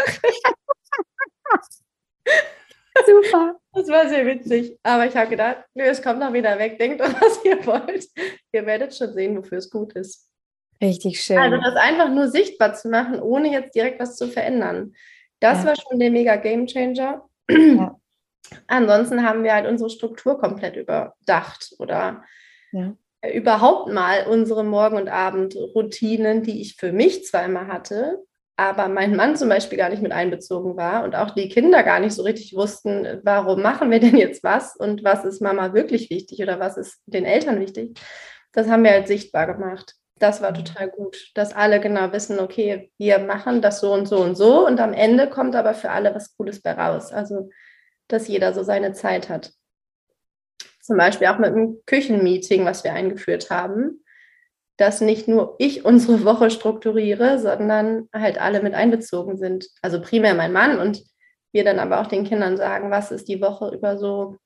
Super. Das war sehr witzig. Aber ich habe gedacht, nö, es kommt noch wieder weg. Denkt doch, was ihr wollt. Ihr werdet schon sehen, wofür es gut ist. Richtig schön. Also das einfach nur sichtbar zu machen, ohne jetzt direkt was zu verändern. Das ja. war schon der mega Game Changer. Ja. Ansonsten haben wir halt unsere Struktur komplett überdacht oder ja. überhaupt mal unsere Morgen- und Abendroutinen, die ich für mich zwar immer hatte, aber mein Mann zum Beispiel gar nicht mit einbezogen war und auch die Kinder gar nicht so richtig wussten, warum machen wir denn jetzt was und was ist Mama wirklich wichtig oder was ist den Eltern wichtig. Das haben wir halt sichtbar gemacht. Das war total gut, dass alle genau wissen, okay, wir machen das so und so und so und am Ende kommt aber für alle was Cooles bei raus. Also, dass jeder so seine Zeit hat. Zum Beispiel auch mit einem Küchenmeeting, was wir eingeführt haben dass nicht nur ich unsere Woche strukturiere, sondern halt alle mit einbezogen sind. Also primär mein Mann und wir dann aber auch den Kindern sagen, was ist die Woche über so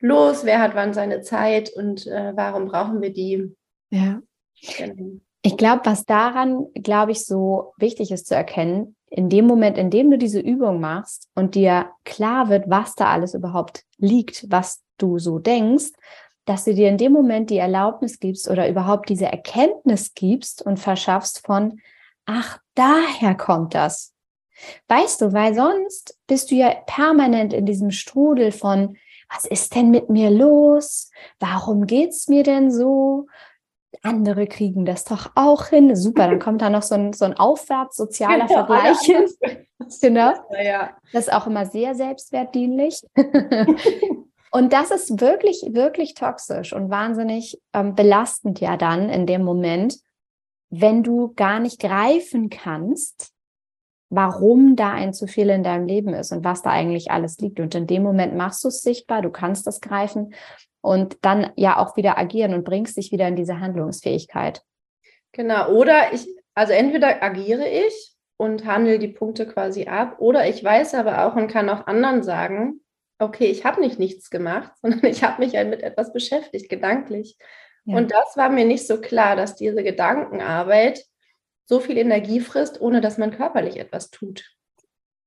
los, wer hat wann seine Zeit und äh, warum brauchen wir die. Ja. Genau. Ich glaube, was daran, glaube ich, so wichtig ist zu erkennen, in dem Moment, in dem du diese Übung machst und dir klar wird, was da alles überhaupt liegt, was du so denkst, dass du dir in dem Moment die Erlaubnis gibst oder überhaupt diese Erkenntnis gibst und verschaffst von, ach, daher kommt das. Weißt du, weil sonst bist du ja permanent in diesem Strudel von, was ist denn mit mir los? Warum geht's mir denn so? Andere kriegen das doch auch hin. Super, dann kommt da noch so ein, so ein aufwärts sozialer genau, Vergleich hin. Genau. Ja, ja. Das ist auch immer sehr selbstwertdienlich. Und das ist wirklich, wirklich toxisch und wahnsinnig ähm, belastend ja dann in dem Moment, wenn du gar nicht greifen kannst, warum da ein zu viel in deinem Leben ist und was da eigentlich alles liegt. Und in dem Moment machst du es sichtbar, du kannst das greifen und dann ja auch wieder agieren und bringst dich wieder in diese Handlungsfähigkeit. Genau, oder ich, also entweder agiere ich und handle die Punkte quasi ab, oder ich weiß aber auch und kann auch anderen sagen, okay, ich habe nicht nichts gemacht, sondern ich habe mich halt mit etwas beschäftigt, gedanklich. Ja. Und das war mir nicht so klar, dass diese Gedankenarbeit so viel Energie frisst, ohne dass man körperlich etwas tut.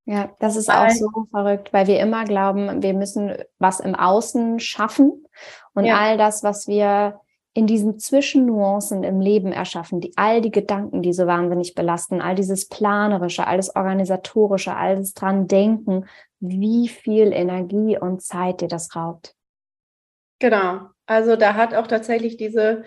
Ja, das ist auch so verrückt, weil wir immer glauben, wir müssen was im Außen schaffen und ja. all das, was wir in diesen Zwischennuancen im Leben erschaffen, die all die Gedanken, die so wahnsinnig belasten, all dieses planerische, alles organisatorische, alles dran denken, wie viel Energie und Zeit dir das raubt. Genau. Also da hat auch tatsächlich diese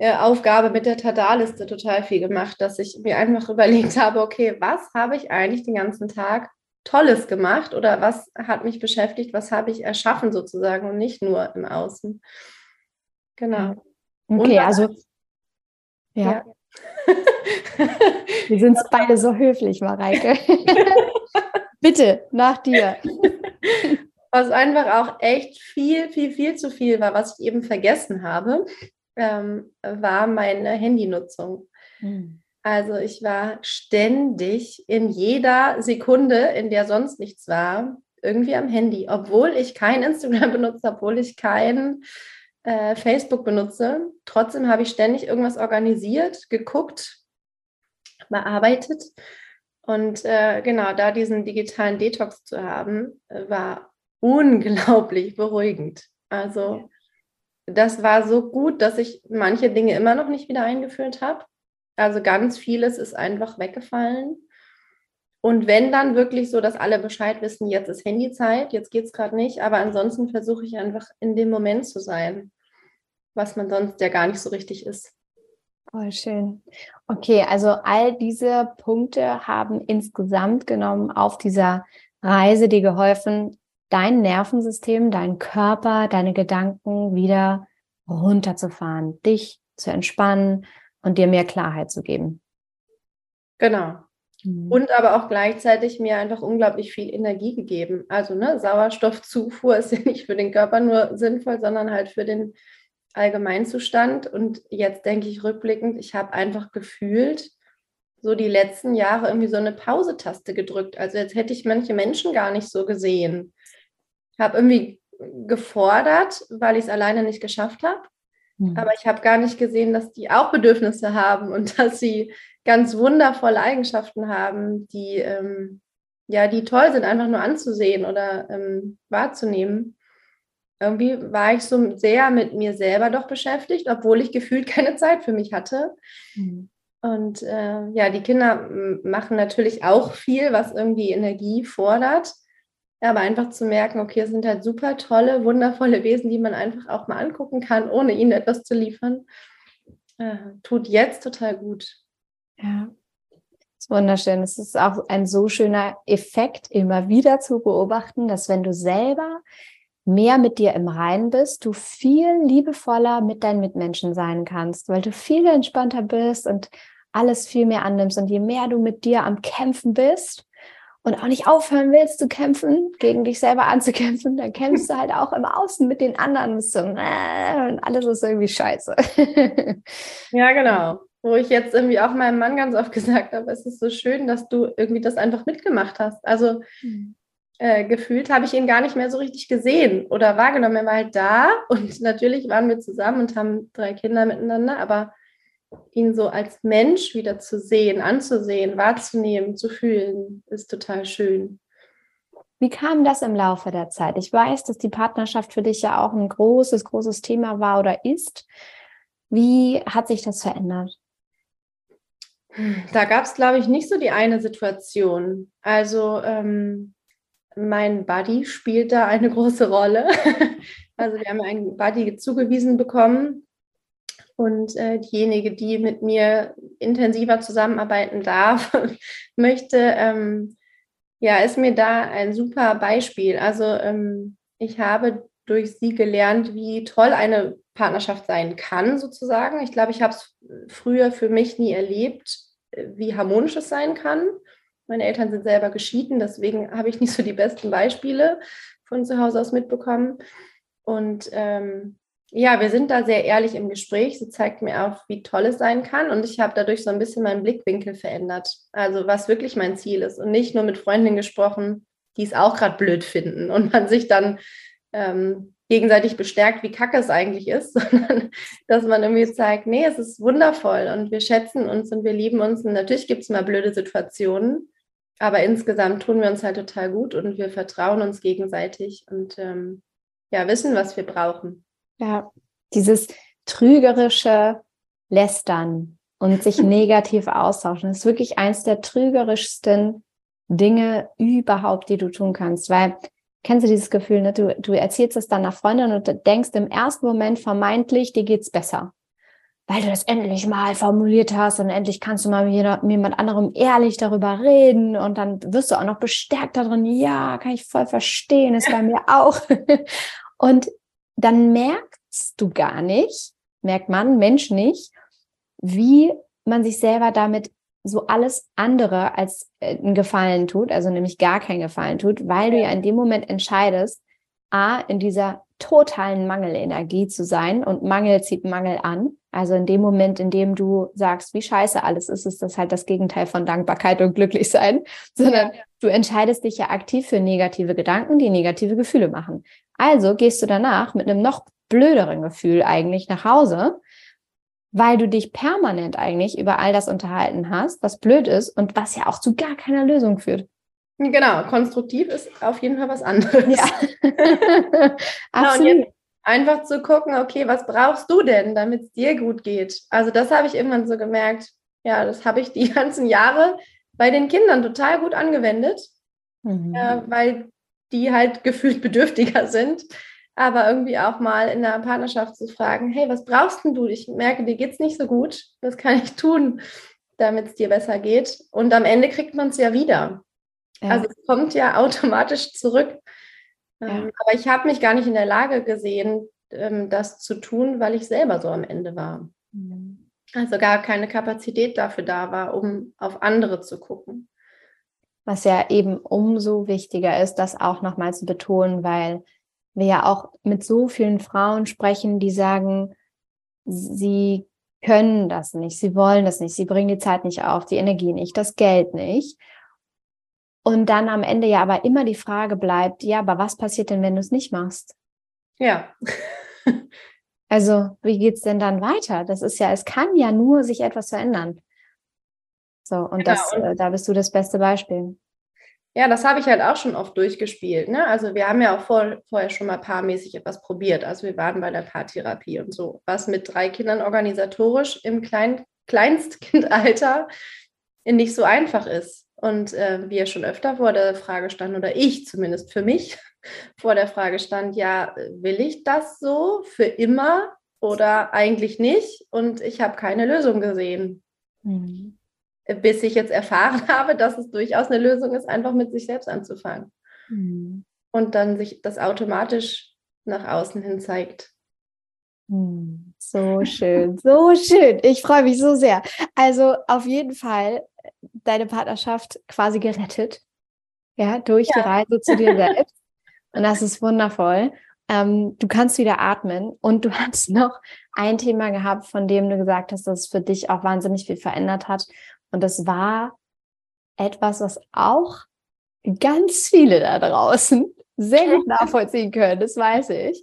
Aufgabe mit der Tada-Liste total viel gemacht, dass ich mir einfach überlegt habe, okay, was habe ich eigentlich den ganzen Tag Tolles gemacht oder was hat mich beschäftigt, was habe ich erschaffen sozusagen und nicht nur im Außen. Genau. Okay, also ja. ja. Wir sind beide so höflich, Mareike. Bitte, nach dir. Was einfach auch echt viel, viel, viel zu viel war, was ich eben vergessen habe, ähm, war meine Handynutzung. Hm. Also ich war ständig in jeder Sekunde, in der sonst nichts war, irgendwie am Handy, obwohl ich kein Instagram benutze, obwohl ich kein äh, Facebook benutze. Trotzdem habe ich ständig irgendwas organisiert, geguckt, bearbeitet. Und äh, genau, da diesen digitalen Detox zu haben, äh, war unglaublich beruhigend. Also das war so gut, dass ich manche Dinge immer noch nicht wieder eingeführt habe. Also ganz vieles ist einfach weggefallen. Und wenn dann wirklich so, dass alle Bescheid wissen, jetzt ist Handyzeit, jetzt geht es gerade nicht, aber ansonsten versuche ich einfach in dem Moment zu sein was man sonst ja gar nicht so richtig ist. Voll schön. Okay, also all diese Punkte haben insgesamt genommen auf dieser Reise dir geholfen, dein Nervensystem, dein Körper, deine Gedanken wieder runterzufahren, dich zu entspannen und dir mehr Klarheit zu geben. Genau. Mhm. Und aber auch gleichzeitig mir einfach unglaublich viel Energie gegeben. Also ne, Sauerstoffzufuhr ist ja nicht für den Körper nur sinnvoll, sondern halt für den Allgemeinzustand. Und jetzt denke ich rückblickend, ich habe einfach gefühlt, so die letzten Jahre irgendwie so eine Pause-Taste gedrückt. Also jetzt hätte ich manche Menschen gar nicht so gesehen. Ich habe irgendwie gefordert, weil ich es alleine nicht geschafft habe. Mhm. Aber ich habe gar nicht gesehen, dass die auch Bedürfnisse haben und dass sie ganz wundervolle Eigenschaften haben, die, ähm, ja, die toll sind, einfach nur anzusehen oder ähm, wahrzunehmen. Irgendwie war ich so sehr mit mir selber doch beschäftigt, obwohl ich gefühlt keine Zeit für mich hatte. Mhm. Und äh, ja, die Kinder machen natürlich auch viel, was irgendwie Energie fordert. Aber einfach zu merken, okay, es sind halt super tolle, wundervolle Wesen, die man einfach auch mal angucken kann, ohne ihnen etwas zu liefern, äh, tut jetzt total gut. Ja, ist wunderschön. Es ist auch ein so schöner Effekt, immer wieder zu beobachten, dass wenn du selber mehr mit dir im Reinen bist, du viel liebevoller mit deinen Mitmenschen sein kannst, weil du viel entspannter bist und alles viel mehr annimmst. Und je mehr du mit dir am Kämpfen bist und auch nicht aufhören willst zu kämpfen, gegen dich selber anzukämpfen, dann kämpfst du halt auch im Außen mit den anderen. So, und alles ist irgendwie scheiße. ja, genau. Wo ich jetzt irgendwie auch meinem Mann ganz oft gesagt habe, es ist so schön, dass du irgendwie das einfach mitgemacht hast. Also mhm äh, gefühlt habe ich ihn gar nicht mehr so richtig gesehen oder wahrgenommen. Er war halt da und natürlich waren wir zusammen und haben drei Kinder miteinander, aber ihn so als Mensch wieder zu sehen, anzusehen, wahrzunehmen, zu fühlen, ist total schön. Wie kam das im Laufe der Zeit? Ich weiß, dass die Partnerschaft für dich ja auch ein großes, großes Thema war oder ist. Wie hat sich das verändert? Da gab es, glaube ich, nicht so die eine Situation. Also ähm, mein Buddy spielt da eine große Rolle. Also wir haben einen Buddy zugewiesen bekommen und äh, diejenige, die mit mir intensiver zusammenarbeiten darf, möchte, ähm, ja, ist mir da ein super Beispiel. Also ähm, ich habe durch sie gelernt, wie toll eine Partnerschaft sein kann, sozusagen. Ich glaube, ich habe es früher für mich nie erlebt, wie harmonisch es sein kann. Meine Eltern sind selber geschieden, deswegen habe ich nicht so die besten Beispiele von zu Hause aus mitbekommen. Und ähm, ja, wir sind da sehr ehrlich im Gespräch. Sie zeigt mir auch, wie toll es sein kann. Und ich habe dadurch so ein bisschen meinen Blickwinkel verändert. Also was wirklich mein Ziel ist. Und nicht nur mit Freundinnen gesprochen, die es auch gerade blöd finden. Und man sich dann ähm, gegenseitig bestärkt, wie kacke es eigentlich ist, sondern dass man irgendwie zeigt, nee, es ist wundervoll und wir schätzen uns und wir lieben uns. Und natürlich gibt es mal blöde Situationen. Aber insgesamt tun wir uns halt total gut und wir vertrauen uns gegenseitig und ähm, ja, wissen, was wir brauchen. Ja, dieses trügerische Lästern und sich negativ austauschen, ist wirklich eins der trügerischsten Dinge überhaupt, die du tun kannst. Weil, kennst du dieses Gefühl, ne? du, du erzählst es dann nach Freundin und denkst im ersten Moment vermeintlich, dir geht's besser weil du das endlich mal formuliert hast und endlich kannst du mal mit jemand anderem ehrlich darüber reden und dann wirst du auch noch bestärkt darin, ja, kann ich voll verstehen, ist bei mir auch. Und dann merkst du gar nicht, merkt man, Mensch nicht, wie man sich selber damit so alles andere als äh, einen Gefallen tut, also nämlich gar keinen Gefallen tut, weil du ja in dem Moment entscheidest, A, in dieser totalen Mangelenergie zu sein und Mangel zieht Mangel an. Also in dem Moment, in dem du sagst, wie scheiße alles ist, ist das halt das Gegenteil von Dankbarkeit und glücklich sein, sondern ja. du entscheidest dich ja aktiv für negative Gedanken, die negative Gefühle machen. Also gehst du danach mit einem noch blöderen Gefühl eigentlich nach Hause, weil du dich permanent eigentlich über all das unterhalten hast, was blöd ist und was ja auch zu gar keiner Lösung führt. Genau, konstruktiv ist auf jeden Fall was anderes. Ja. Absolut. Einfach zu gucken, okay, was brauchst du denn, damit es dir gut geht? Also das habe ich irgendwann so gemerkt, ja, das habe ich die ganzen Jahre bei den Kindern total gut angewendet, mhm. äh, weil die halt gefühlt bedürftiger sind. Aber irgendwie auch mal in der Partnerschaft zu fragen, hey, was brauchst denn du? Ich merke, dir geht es nicht so gut. Was kann ich tun, damit es dir besser geht? Und am Ende kriegt man es ja wieder. Ja. Also es kommt ja automatisch zurück. Ja. Ähm, aber ich habe mich gar nicht in der Lage gesehen, ähm, das zu tun, weil ich selber so am Ende war. Mhm. Also gar keine Kapazität dafür da war, um auf andere zu gucken. Was ja eben umso wichtiger ist, das auch nochmal zu betonen, weil wir ja auch mit so vielen Frauen sprechen, die sagen, sie können das nicht, sie wollen das nicht, sie bringen die Zeit nicht auf, die Energie nicht, das Geld nicht. Und dann am Ende ja aber immer die Frage bleibt, ja, aber was passiert denn, wenn du es nicht machst? Ja. also, wie geht es denn dann weiter? Das ist ja, es kann ja nur sich etwas verändern. So, und genau. das, äh, da bist du das beste Beispiel. Ja, das habe ich halt auch schon oft durchgespielt. Ne? Also wir haben ja auch vor, vorher schon mal paarmäßig etwas probiert. Also wir waren bei der Paartherapie und so, was mit drei Kindern organisatorisch im Klein Kleinstkindalter nicht so einfach ist. Und äh, wir schon öfter vor der Frage standen, oder ich zumindest für mich vor der Frage stand, ja, will ich das so für immer oder eigentlich nicht? Und ich habe keine Lösung gesehen. Mhm bis ich jetzt erfahren habe, dass es durchaus eine Lösung ist, einfach mit sich selbst anzufangen. Mhm. Und dann sich das automatisch nach außen hin zeigt. Hm, so schön, so schön. Ich freue mich so sehr. Also auf jeden Fall deine Partnerschaft quasi gerettet. Ja, durch ja. die Reise zu dir selbst. Und das ist wundervoll. Ähm, du kannst wieder atmen und du hast noch ein Thema gehabt, von dem du gesagt hast, dass es für dich auch wahnsinnig viel verändert hat. Und das war etwas, was auch ganz viele da draußen sehr gut nachvollziehen können, das weiß ich.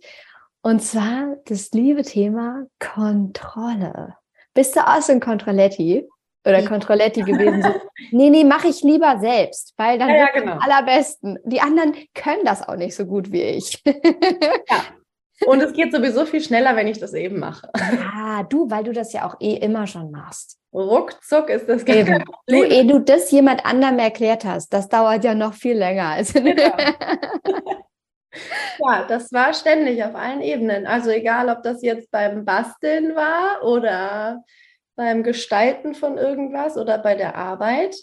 Und zwar das liebe Thema Kontrolle. Bist du auch so ein Kontrolletti oder Kontrolletti gewesen? So, nee, nee, mache ich lieber selbst, weil dann ja, ja, genau. am allerbesten. Die anderen können das auch nicht so gut wie ich. ja, und es geht sowieso viel schneller, wenn ich das eben mache. Ja, du, weil du das ja auch eh immer schon machst. Ruckzuck ist das eben. Du, ehe du das jemand anderem erklärt hast, das dauert ja noch viel länger. Also, genau. ja, das war ständig auf allen Ebenen. Also egal, ob das jetzt beim Basteln war oder beim Gestalten von irgendwas oder bei der Arbeit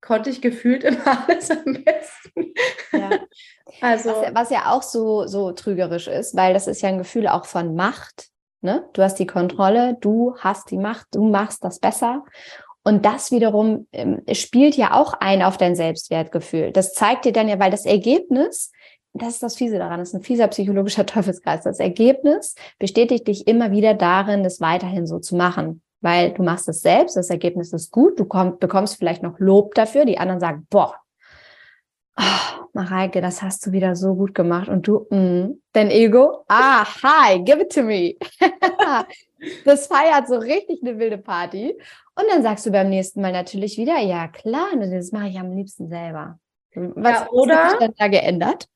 konnte ich gefühlt immer alles am besten. Ja. Also, was, was, ja auch so, so trügerisch ist, weil das ist ja ein Gefühl auch von Macht. Ne? Du hast die Kontrolle, du hast die Macht, du machst das besser. Und das wiederum ähm, spielt ja auch ein auf dein Selbstwertgefühl. Das zeigt dir dann ja, weil das Ergebnis, das ist das Fiese daran, das ist ein fieser psychologischer Teufelskreis. Das Ergebnis bestätigt dich immer wieder darin, das weiterhin so zu machen weil du machst es selbst, das Ergebnis ist gut, du komm, bekommst vielleicht noch Lob dafür, die anderen sagen, boah, oh, Mareike, das hast du wieder so gut gemacht und du, mm, dein Ego, ah, hi, give it to me. das feiert so richtig eine wilde Party und dann sagst du beim nächsten Mal natürlich wieder, ja klar, das mache ich am liebsten selber. Was ja, oder, hat sich dann da geändert?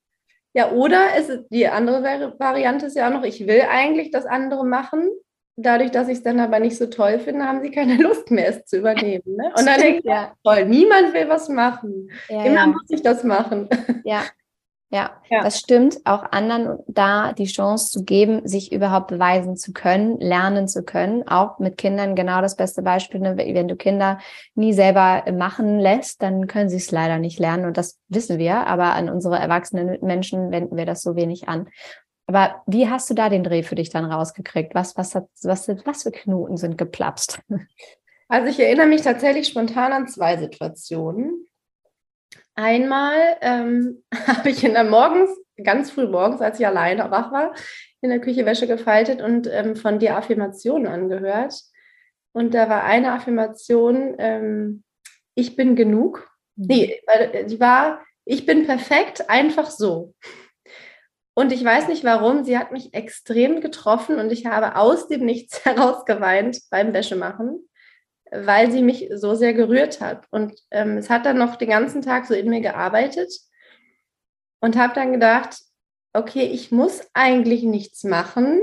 Ja, oder ist die andere Variante ist ja auch noch, ich will eigentlich das andere machen, dadurch, dass ich es dann aber nicht so toll finde, haben sie keine Lust mehr, es zu übernehmen. Ne? Und dann denke ich, ja, toll, niemand will was machen. Ja, Immer ja. muss ich das machen. Ja. ja. Ja, das stimmt. Auch anderen da die Chance zu geben, sich überhaupt beweisen zu können, lernen zu können. Auch mit Kindern genau das beste Beispiel. Ne? Wenn du Kinder nie selber machen lässt, dann können sie es leider nicht lernen. Und das wissen wir. Aber an unsere erwachsenen Menschen wenden wir das so wenig an. Aber wie hast du da den Dreh für dich dann rausgekriegt? Was, was, hat, was, was für Knoten sind geplapst? Also ich erinnere mich tatsächlich spontan an zwei Situationen. Einmal ähm, habe ich in der morgens, ganz früh morgens, als ich alleine wach war, in der Küche Wäsche gefaltet und ähm, von dir Affirmationen angehört. Und da war eine Affirmation, ähm, ich bin genug. Mhm. Nee, die war, ich bin perfekt, einfach so. Und ich weiß nicht warum, sie hat mich extrem getroffen und ich habe aus dem Nichts heraus geweint beim Wäschemachen, weil sie mich so sehr gerührt hat. Und ähm, es hat dann noch den ganzen Tag so in mir gearbeitet und habe dann gedacht, okay, ich muss eigentlich nichts machen.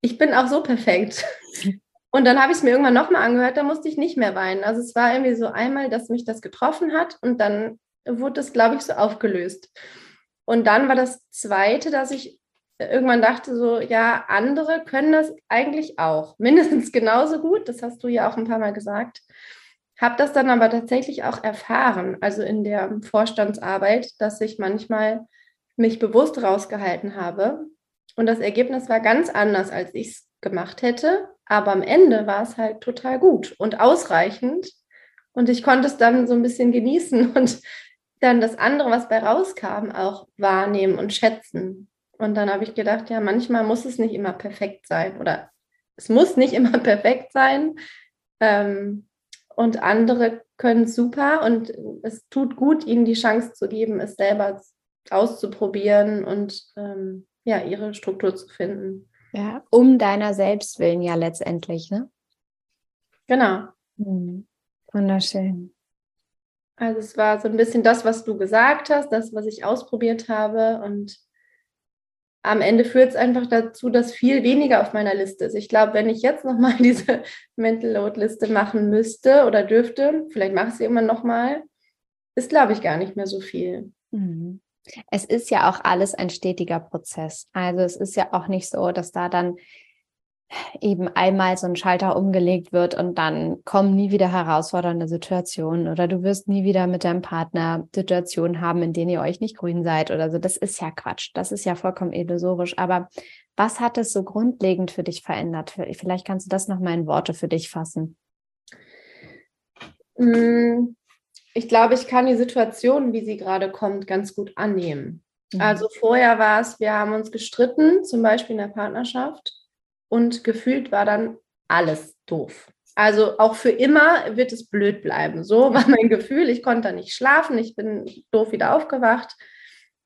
Ich bin auch so perfekt. Und dann habe ich es mir irgendwann nochmal angehört, da musste ich nicht mehr weinen. Also es war irgendwie so einmal, dass mich das getroffen hat und dann wurde es, glaube ich, so aufgelöst. Und dann war das Zweite, dass ich irgendwann dachte, so, ja, andere können das eigentlich auch. Mindestens genauso gut, das hast du ja auch ein paar Mal gesagt. Habe das dann aber tatsächlich auch erfahren, also in der Vorstandsarbeit, dass ich manchmal mich bewusst rausgehalten habe. Und das Ergebnis war ganz anders, als ich es gemacht hätte. Aber am Ende war es halt total gut und ausreichend. Und ich konnte es dann so ein bisschen genießen und dann das andere, was bei rauskam, auch wahrnehmen und schätzen. Und dann habe ich gedacht, ja, manchmal muss es nicht immer perfekt sein oder es muss nicht immer perfekt sein. Ähm, und andere können super und es tut gut, ihnen die Chance zu geben, es selber auszuprobieren und ähm, ja, ihre Struktur zu finden. Ja, um deiner selbst willen ja letztendlich, ne? Genau. Hm. Wunderschön. Also es war so ein bisschen das, was du gesagt hast, das, was ich ausprobiert habe. Und am Ende führt es einfach dazu, dass viel weniger auf meiner Liste ist. Ich glaube, wenn ich jetzt nochmal diese Mental Load Liste machen müsste oder dürfte, vielleicht mache ich sie immer nochmal, ist, glaube ich, gar nicht mehr so viel. Mhm. Es ist ja auch alles ein stetiger Prozess. Also es ist ja auch nicht so, dass da dann eben einmal so ein Schalter umgelegt wird und dann kommen nie wieder herausfordernde Situationen oder du wirst nie wieder mit deinem Partner Situationen haben, in denen ihr euch nicht grün seid oder so. Das ist ja Quatsch. Das ist ja vollkommen illusorisch. Aber was hat es so grundlegend für dich verändert? Vielleicht kannst du das nochmal in Worte für dich fassen. Hm, ich glaube, ich kann die Situation, wie sie gerade kommt, ganz gut annehmen. Mhm. Also vorher war es, wir haben uns gestritten, zum Beispiel in der Partnerschaft und gefühlt war dann alles doof. Also auch für immer wird es blöd bleiben. So war mein Gefühl. Ich konnte nicht schlafen, ich bin doof wieder aufgewacht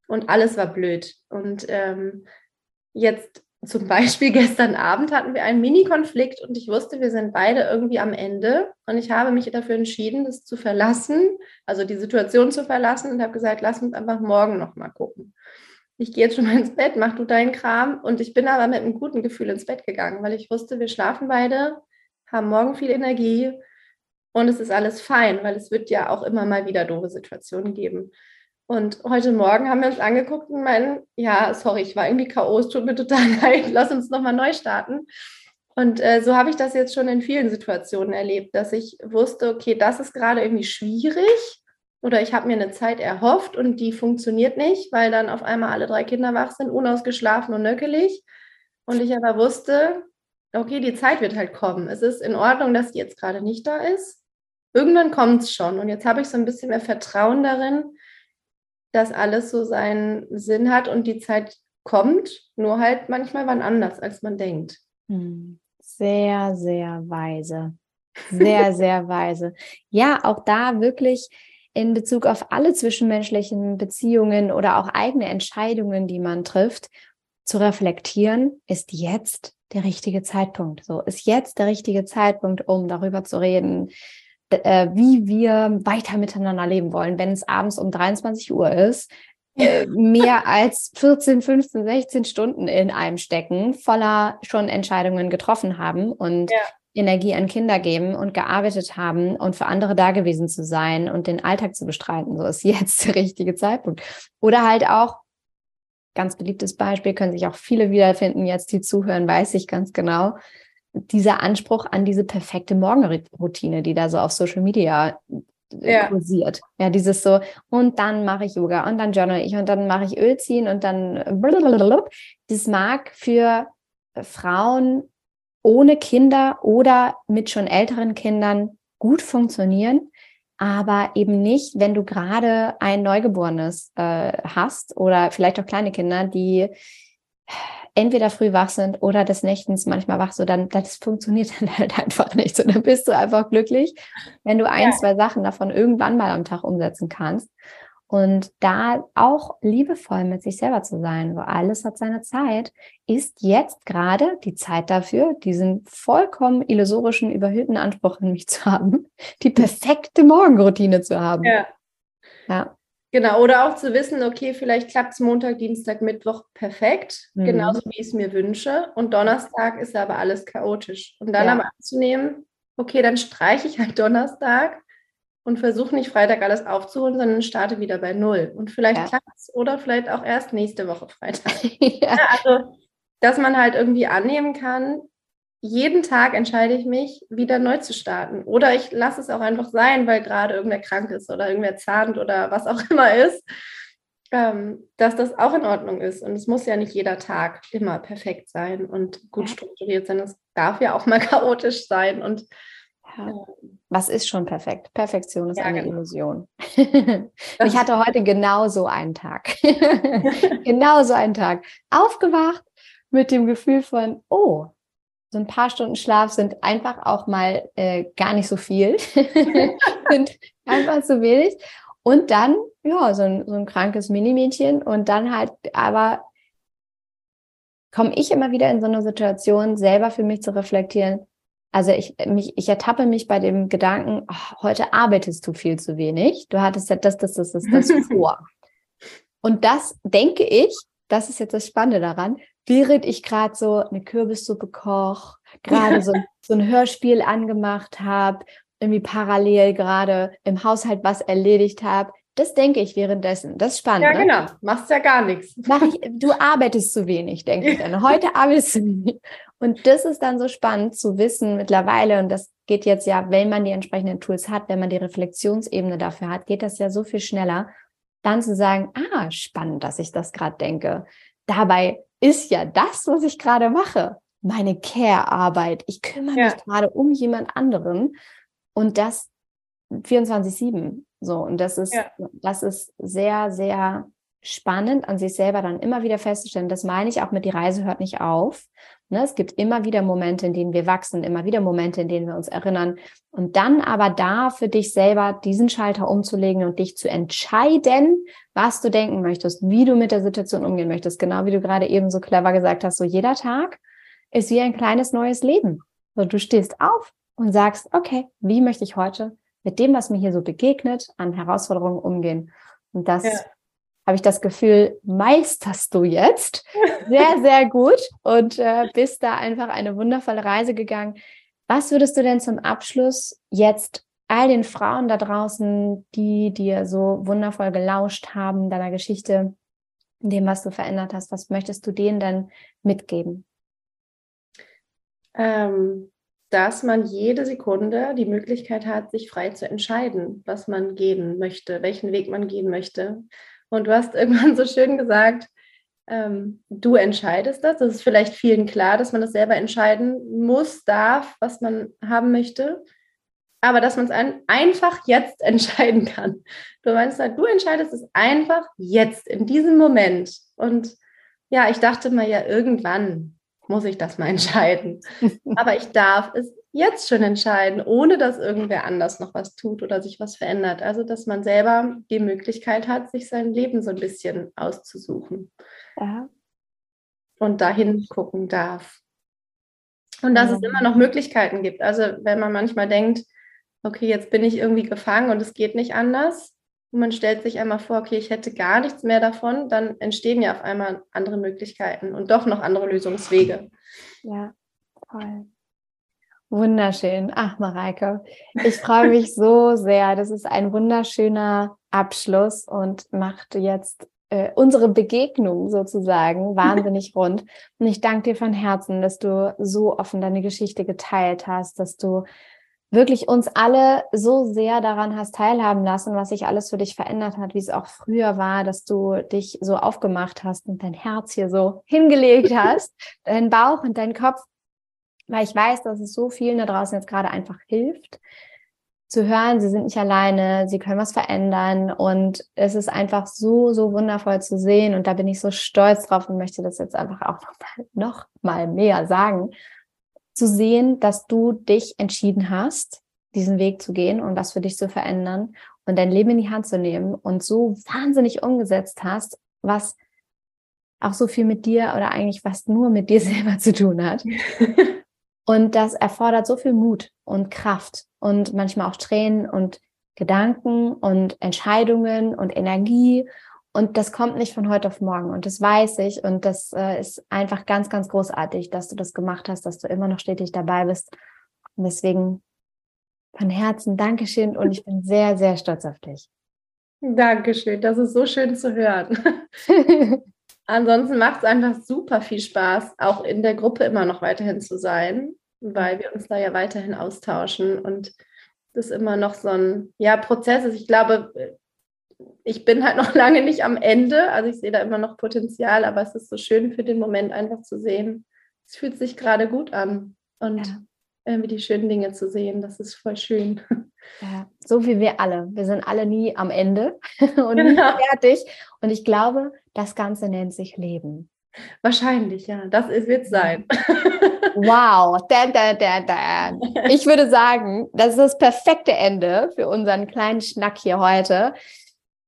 und alles war blöd. Und ähm, jetzt zum Beispiel gestern Abend hatten wir einen Mini-Konflikt und ich wusste, wir sind beide irgendwie am Ende. Und ich habe mich dafür entschieden, das zu verlassen, also die Situation zu verlassen und habe gesagt, lass uns einfach morgen nochmal gucken ich gehe jetzt schon mal ins Bett, mach du deinen Kram. Und ich bin aber mit einem guten Gefühl ins Bett gegangen, weil ich wusste, wir schlafen beide, haben morgen viel Energie und es ist alles fein, weil es wird ja auch immer mal wieder doofe Situationen geben. Und heute Morgen haben wir uns angeguckt und meinen, ja, sorry, ich war irgendwie K.O., es tut mir total leid, lass uns nochmal neu starten. Und äh, so habe ich das jetzt schon in vielen Situationen erlebt, dass ich wusste, okay, das ist gerade irgendwie schwierig oder ich habe mir eine Zeit erhofft und die funktioniert nicht, weil dann auf einmal alle drei Kinder wach sind, unausgeschlafen und nöckelig. Und ich aber wusste, okay, die Zeit wird halt kommen. Es ist in Ordnung, dass die jetzt gerade nicht da ist. Irgendwann kommt es schon. Und jetzt habe ich so ein bisschen mehr Vertrauen darin, dass alles so seinen Sinn hat und die Zeit kommt, nur halt manchmal wann anders, als man denkt. Hm. Sehr, sehr weise. Sehr, sehr weise. Ja, auch da wirklich in Bezug auf alle zwischenmenschlichen Beziehungen oder auch eigene Entscheidungen, die man trifft, zu reflektieren, ist jetzt der richtige Zeitpunkt. So ist jetzt der richtige Zeitpunkt, um darüber zu reden, äh, wie wir weiter miteinander leben wollen, wenn es abends um 23 Uhr ist, äh, mehr als 14, 15, 16 Stunden in einem stecken, voller schon Entscheidungen getroffen haben und ja. Energie an Kinder geben und gearbeitet haben und für andere da gewesen zu sein und den Alltag zu bestreiten. So ist jetzt der richtige Zeitpunkt. Oder halt auch, ganz beliebtes Beispiel, können sich auch viele wiederfinden, jetzt die zuhören, weiß ich ganz genau, dieser Anspruch an diese perfekte Morgenroutine, die da so auf Social Media äh, ja. kursiert. Ja, dieses so, und dann mache ich Yoga und dann journal ich und dann mache ich Öl ziehen und dann blablabla. das mag für Frauen ohne Kinder oder mit schon älteren Kindern gut funktionieren, aber eben nicht, wenn du gerade ein Neugeborenes äh, hast oder vielleicht auch kleine Kinder, die entweder früh wach sind oder des Nächtens manchmal wach, so dann das funktioniert dann halt einfach nicht. So, dann bist du einfach glücklich, wenn du ein, ja. zwei Sachen davon irgendwann mal am Tag umsetzen kannst. Und da auch liebevoll mit sich selber zu sein, wo alles hat seine Zeit, ist jetzt gerade die Zeit dafür, diesen vollkommen illusorischen, überhöhten Anspruch in mich zu haben, die perfekte Morgenroutine zu haben. Ja. ja. Genau, oder auch zu wissen, okay, vielleicht klappt es Montag, Dienstag, Mittwoch perfekt, mhm. genauso wie ich es mir wünsche. Und Donnerstag ist aber alles chaotisch. Und dann ja. aber anzunehmen, okay, dann streiche ich halt Donnerstag und versuche nicht Freitag alles aufzuholen, sondern starte wieder bei Null. Und vielleicht ja. klappt es oder vielleicht auch erst nächste Woche Freitag. ja. Also, dass man halt irgendwie annehmen kann, jeden Tag entscheide ich mich, wieder neu zu starten. Oder ich lasse es auch einfach sein, weil gerade irgendwer krank ist oder irgendwer zahnt oder was auch immer ist, ähm, dass das auch in Ordnung ist. Und es muss ja nicht jeder Tag immer perfekt sein und gut strukturiert sein. Es darf ja auch mal chaotisch sein. Und ja. Was ist schon perfekt? Perfektion ist ja, eine genau. Illusion. ich hatte heute genauso einen Tag. genauso einen Tag. Aufgewacht mit dem Gefühl von, oh, so ein paar Stunden Schlaf sind einfach auch mal äh, gar nicht so viel. sind einfach zu wenig. Und dann, ja, so ein, so ein krankes Minimädchen. Und dann halt, aber komme ich immer wieder in so eine Situation, selber für mich zu reflektieren, Also ich, mich, ich ertappe mich bei dem Gedanken, oh, heute arbeitest du viel zu wenig. Du hattest ja das, das, das, das, das vor. Und das denke ich, das ist jetzt das Spannende daran, während ich gerade so eine Kürbissuppe koche, gerade so, so ein Hörspiel angemacht habe, irgendwie parallel gerade im Haushalt was erledigt habe. Das denke ich währenddessen. Das ist spannend. Ja, ne? genau. Machst ja gar nichts. Mach ich, du arbeitest zu wenig, denke ich dann. Heute arbeitest du wenig. Und das ist dann so spannend zu wissen mittlerweile. Und das geht jetzt ja, wenn man die entsprechenden Tools hat, wenn man die Reflexionsebene dafür hat, geht das ja so viel schneller, dann zu sagen, ah, spannend, dass ich das gerade denke. Dabei ist ja das, was ich gerade mache, meine Care-Arbeit. Ich kümmere ja. mich gerade um jemand anderen und das 24-7. So, und das ist, ja. das ist sehr, sehr spannend, an sich selber dann immer wieder festzustellen. Das meine ich auch mit die Reise hört nicht auf. Ne, es gibt immer wieder Momente, in denen wir wachsen, immer wieder Momente, in denen wir uns erinnern. Und dann aber da für dich selber diesen Schalter umzulegen und dich zu entscheiden, was du denken möchtest, wie du mit der Situation umgehen möchtest. Genau wie du gerade eben so clever gesagt hast, so jeder Tag ist wie ein kleines neues Leben. So, du stehst auf und sagst, okay, wie möchte ich heute mit dem, was mir hier so begegnet, an Herausforderungen umgehen? Und das ja habe ich das Gefühl, meisterst du jetzt sehr, sehr gut und äh, bist da einfach eine wundervolle Reise gegangen. Was würdest du denn zum Abschluss jetzt all den Frauen da draußen, die dir so wundervoll gelauscht haben, deiner Geschichte, dem, was du verändert hast, was möchtest du denen denn mitgeben? Ähm, dass man jede Sekunde die Möglichkeit hat, sich frei zu entscheiden, was man gehen möchte, welchen Weg man gehen möchte. Und du hast irgendwann so schön gesagt, ähm, du entscheidest das. Das ist vielleicht vielen klar, dass man das selber entscheiden muss, darf, was man haben möchte. Aber dass man es ein, einfach jetzt entscheiden kann. Du meinst halt, du entscheidest es einfach jetzt, in diesem Moment. Und ja, ich dachte mal, ja, irgendwann muss ich das mal entscheiden. Aber ich darf es jetzt schon entscheiden, ohne dass irgendwer anders noch was tut oder sich was verändert. Also, dass man selber die Möglichkeit hat, sich sein Leben so ein bisschen auszusuchen. Ja. Und dahin gucken darf. Und dass ja. es immer noch Möglichkeiten gibt. Also, wenn man manchmal denkt, okay, jetzt bin ich irgendwie gefangen und es geht nicht anders, und man stellt sich einmal vor, okay, ich hätte gar nichts mehr davon, dann entstehen ja auf einmal andere Möglichkeiten und doch noch andere Lösungswege. Ja, toll. Wunderschön. Ach, Mareike, ich freue mich so sehr. Das ist ein wunderschöner Abschluss und macht jetzt äh, unsere Begegnung sozusagen wahnsinnig rund. Und ich danke dir von Herzen, dass du so offen deine Geschichte geteilt hast, dass du wirklich uns alle so sehr daran hast teilhaben lassen, was sich alles für dich verändert hat, wie es auch früher war, dass du dich so aufgemacht hast und dein Herz hier so hingelegt hast, dein Bauch und dein Kopf, weil ich weiß, dass es so vielen da draußen jetzt gerade einfach hilft, zu hören, sie sind nicht alleine, sie können was verändern. Und es ist einfach so, so wundervoll zu sehen. Und da bin ich so stolz drauf und möchte das jetzt einfach auch noch mal, noch mal mehr sagen. Zu sehen, dass du dich entschieden hast, diesen Weg zu gehen und was für dich zu verändern und dein Leben in die Hand zu nehmen und so wahnsinnig umgesetzt hast, was auch so viel mit dir oder eigentlich fast nur mit dir selber zu tun hat. und das erfordert so viel Mut und Kraft und manchmal auch Tränen und Gedanken und Entscheidungen und Energie und das kommt nicht von heute auf morgen. Und das weiß ich. Und das äh, ist einfach ganz, ganz großartig, dass du das gemacht hast, dass du immer noch stetig dabei bist. Und deswegen von Herzen Dankeschön. Und ich bin sehr, sehr stolz auf dich. Dankeschön. Das ist so schön zu hören. Ansonsten macht es einfach super viel Spaß, auch in der Gruppe immer noch weiterhin zu sein, weil wir uns da ja weiterhin austauschen und das immer noch so ein ja, Prozess ist. Ich glaube, ich bin halt noch lange nicht am Ende. Also ich sehe da immer noch Potenzial, aber es ist so schön für den Moment einfach zu sehen. Es fühlt sich gerade gut an und ja. irgendwie die schönen Dinge zu sehen, das ist voll schön. Ja, so wie wir alle. Wir sind alle nie am Ende und genau. nie fertig. Und ich glaube, das Ganze nennt sich Leben. Wahrscheinlich, ja. Das wird es sein. Wow. Da, da, da, da. Ich würde sagen, das ist das perfekte Ende für unseren kleinen Schnack hier heute.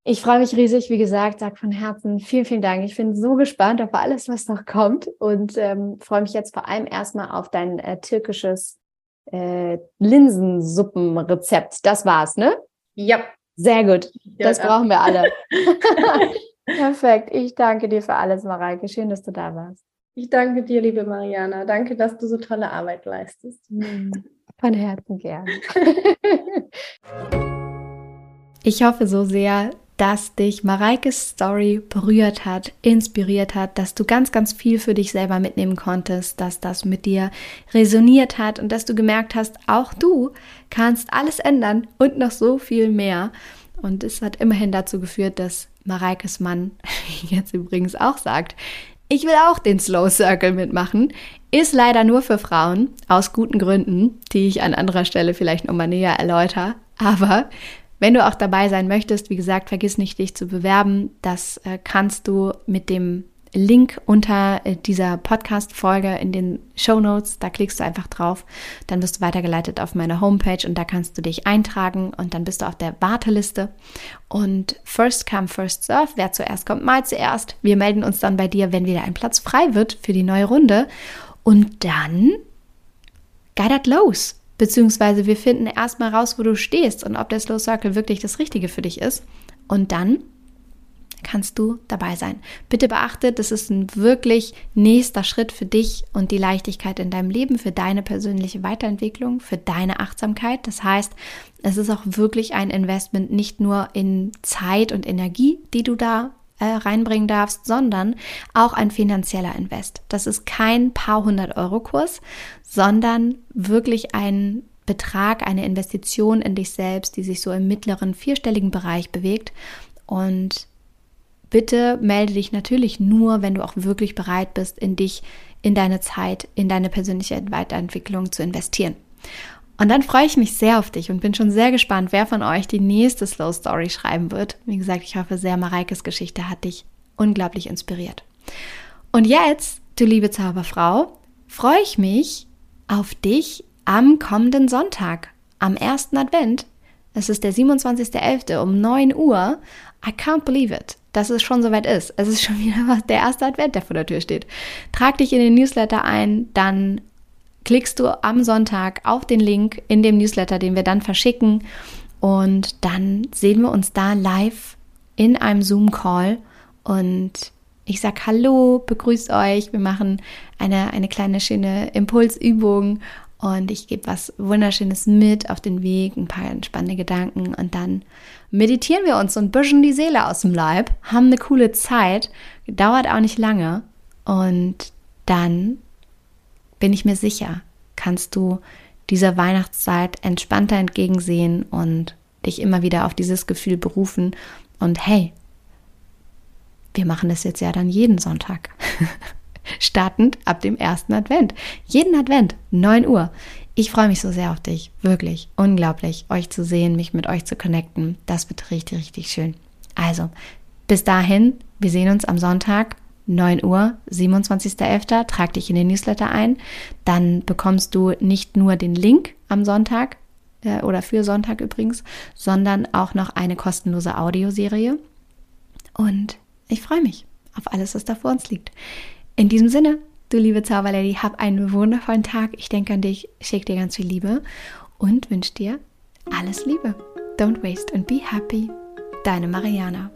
Ich freue mich riesig, wie gesagt, sag von Herzen vielen, vielen Dank. Ich bin so gespannt auf alles, was noch kommt und ähm, freue mich jetzt vor allem erstmal auf dein äh, türkisches äh, Linsensuppenrezept. Das war's, ne? Ja. Sehr gut. Das ja, brauchen wir alle. Perfekt. Ich danke dir für alles, Mareike. Schön, dass du da warst. Ich danke dir, liebe Mariana. Danke, dass du so tolle Arbeit leistest. Hm. Von Herzen gern. ich hoffe so sehr, dass dich Mareikes Story berührt hat, inspiriert hat, dass du ganz, ganz viel für dich selber mitnehmen konntest, dass das mit dir resoniert hat und dass du gemerkt hast, auch du kannst alles ändern und noch so viel mehr. Und es hat immerhin dazu geführt, dass Mareikes Mann jetzt übrigens auch sagt, ich will auch den Slow Circle mitmachen. Ist leider nur für Frauen, aus guten Gründen, die ich an anderer Stelle vielleicht nochmal näher erläutere. Aber wenn du auch dabei sein möchtest, wie gesagt, vergiss nicht, dich zu bewerben. Das äh, kannst du mit dem Link unter äh, dieser Podcast-Folge in den Show Notes. Da klickst du einfach drauf. Dann wirst du weitergeleitet auf meine Homepage und da kannst du dich eintragen und dann bist du auf der Warteliste. Und first come, first serve. Wer zuerst kommt, mal zuerst. Wir melden uns dann bei dir, wenn wieder ein Platz frei wird für die neue Runde. Und dann geidert los. Beziehungsweise wir finden erstmal raus, wo du stehst und ob der Slow Circle wirklich das Richtige für dich ist. Und dann kannst du dabei sein. Bitte beachte, das ist ein wirklich nächster Schritt für dich und die Leichtigkeit in deinem Leben, für deine persönliche Weiterentwicklung, für deine Achtsamkeit. Das heißt, es ist auch wirklich ein Investment nicht nur in Zeit und Energie, die du da äh, reinbringen darfst, sondern auch ein finanzieller Invest. Das ist kein paar hundert Euro Kurs, sondern wirklich ein Betrag, eine Investition in dich selbst, die sich so im mittleren vierstelligen Bereich bewegt. Und bitte melde dich natürlich nur, wenn du auch wirklich bereit bist, in dich, in deine Zeit, in deine persönliche Weiterentwicklung zu investieren. Und dann freue ich mich sehr auf dich und bin schon sehr gespannt, wer von euch die nächste Slow Story schreiben wird. Wie gesagt, ich hoffe sehr, Mareikes Geschichte hat dich unglaublich inspiriert. Und jetzt, du liebe Zauberfrau, freue ich mich auf dich am kommenden Sonntag, am ersten Advent. Es ist der 27.11. um 9 Uhr. I can't believe it, dass es schon soweit ist. Es ist schon wieder der erste Advent, der vor der Tür steht. Trag dich in den Newsletter ein, dann klickst du am Sonntag auf den Link in dem Newsletter, den wir dann verschicken. Und dann sehen wir uns da live in einem Zoom-Call. Und ich sage Hallo, begrüßt euch. Wir machen eine, eine kleine schöne Impulsübung. Und ich gebe was Wunderschönes mit auf den Weg, ein paar spannende Gedanken. Und dann meditieren wir uns und büschen die Seele aus dem Leib, haben eine coole Zeit, dauert auch nicht lange. Und dann bin ich mir sicher, kannst du dieser Weihnachtszeit entspannter entgegensehen und dich immer wieder auf dieses Gefühl berufen. Und hey, wir machen das jetzt ja dann jeden Sonntag. Startend ab dem ersten Advent. Jeden Advent, 9 Uhr. Ich freue mich so sehr auf dich. Wirklich unglaublich, euch zu sehen, mich mit euch zu connecten. Das wird richtig, richtig schön. Also, bis dahin, wir sehen uns am Sonntag 9 Uhr, 27.11. Trag dich in den Newsletter ein. Dann bekommst du nicht nur den Link am Sonntag äh, oder für Sonntag übrigens, sondern auch noch eine kostenlose Audioserie. Und ich freue mich auf alles, was da vor uns liegt. In diesem Sinne, du liebe Zauberlady, hab einen wundervollen Tag. Ich denke an dich, schick dir ganz viel Liebe und wünsche dir alles Liebe. Don't waste and be happy. Deine Mariana.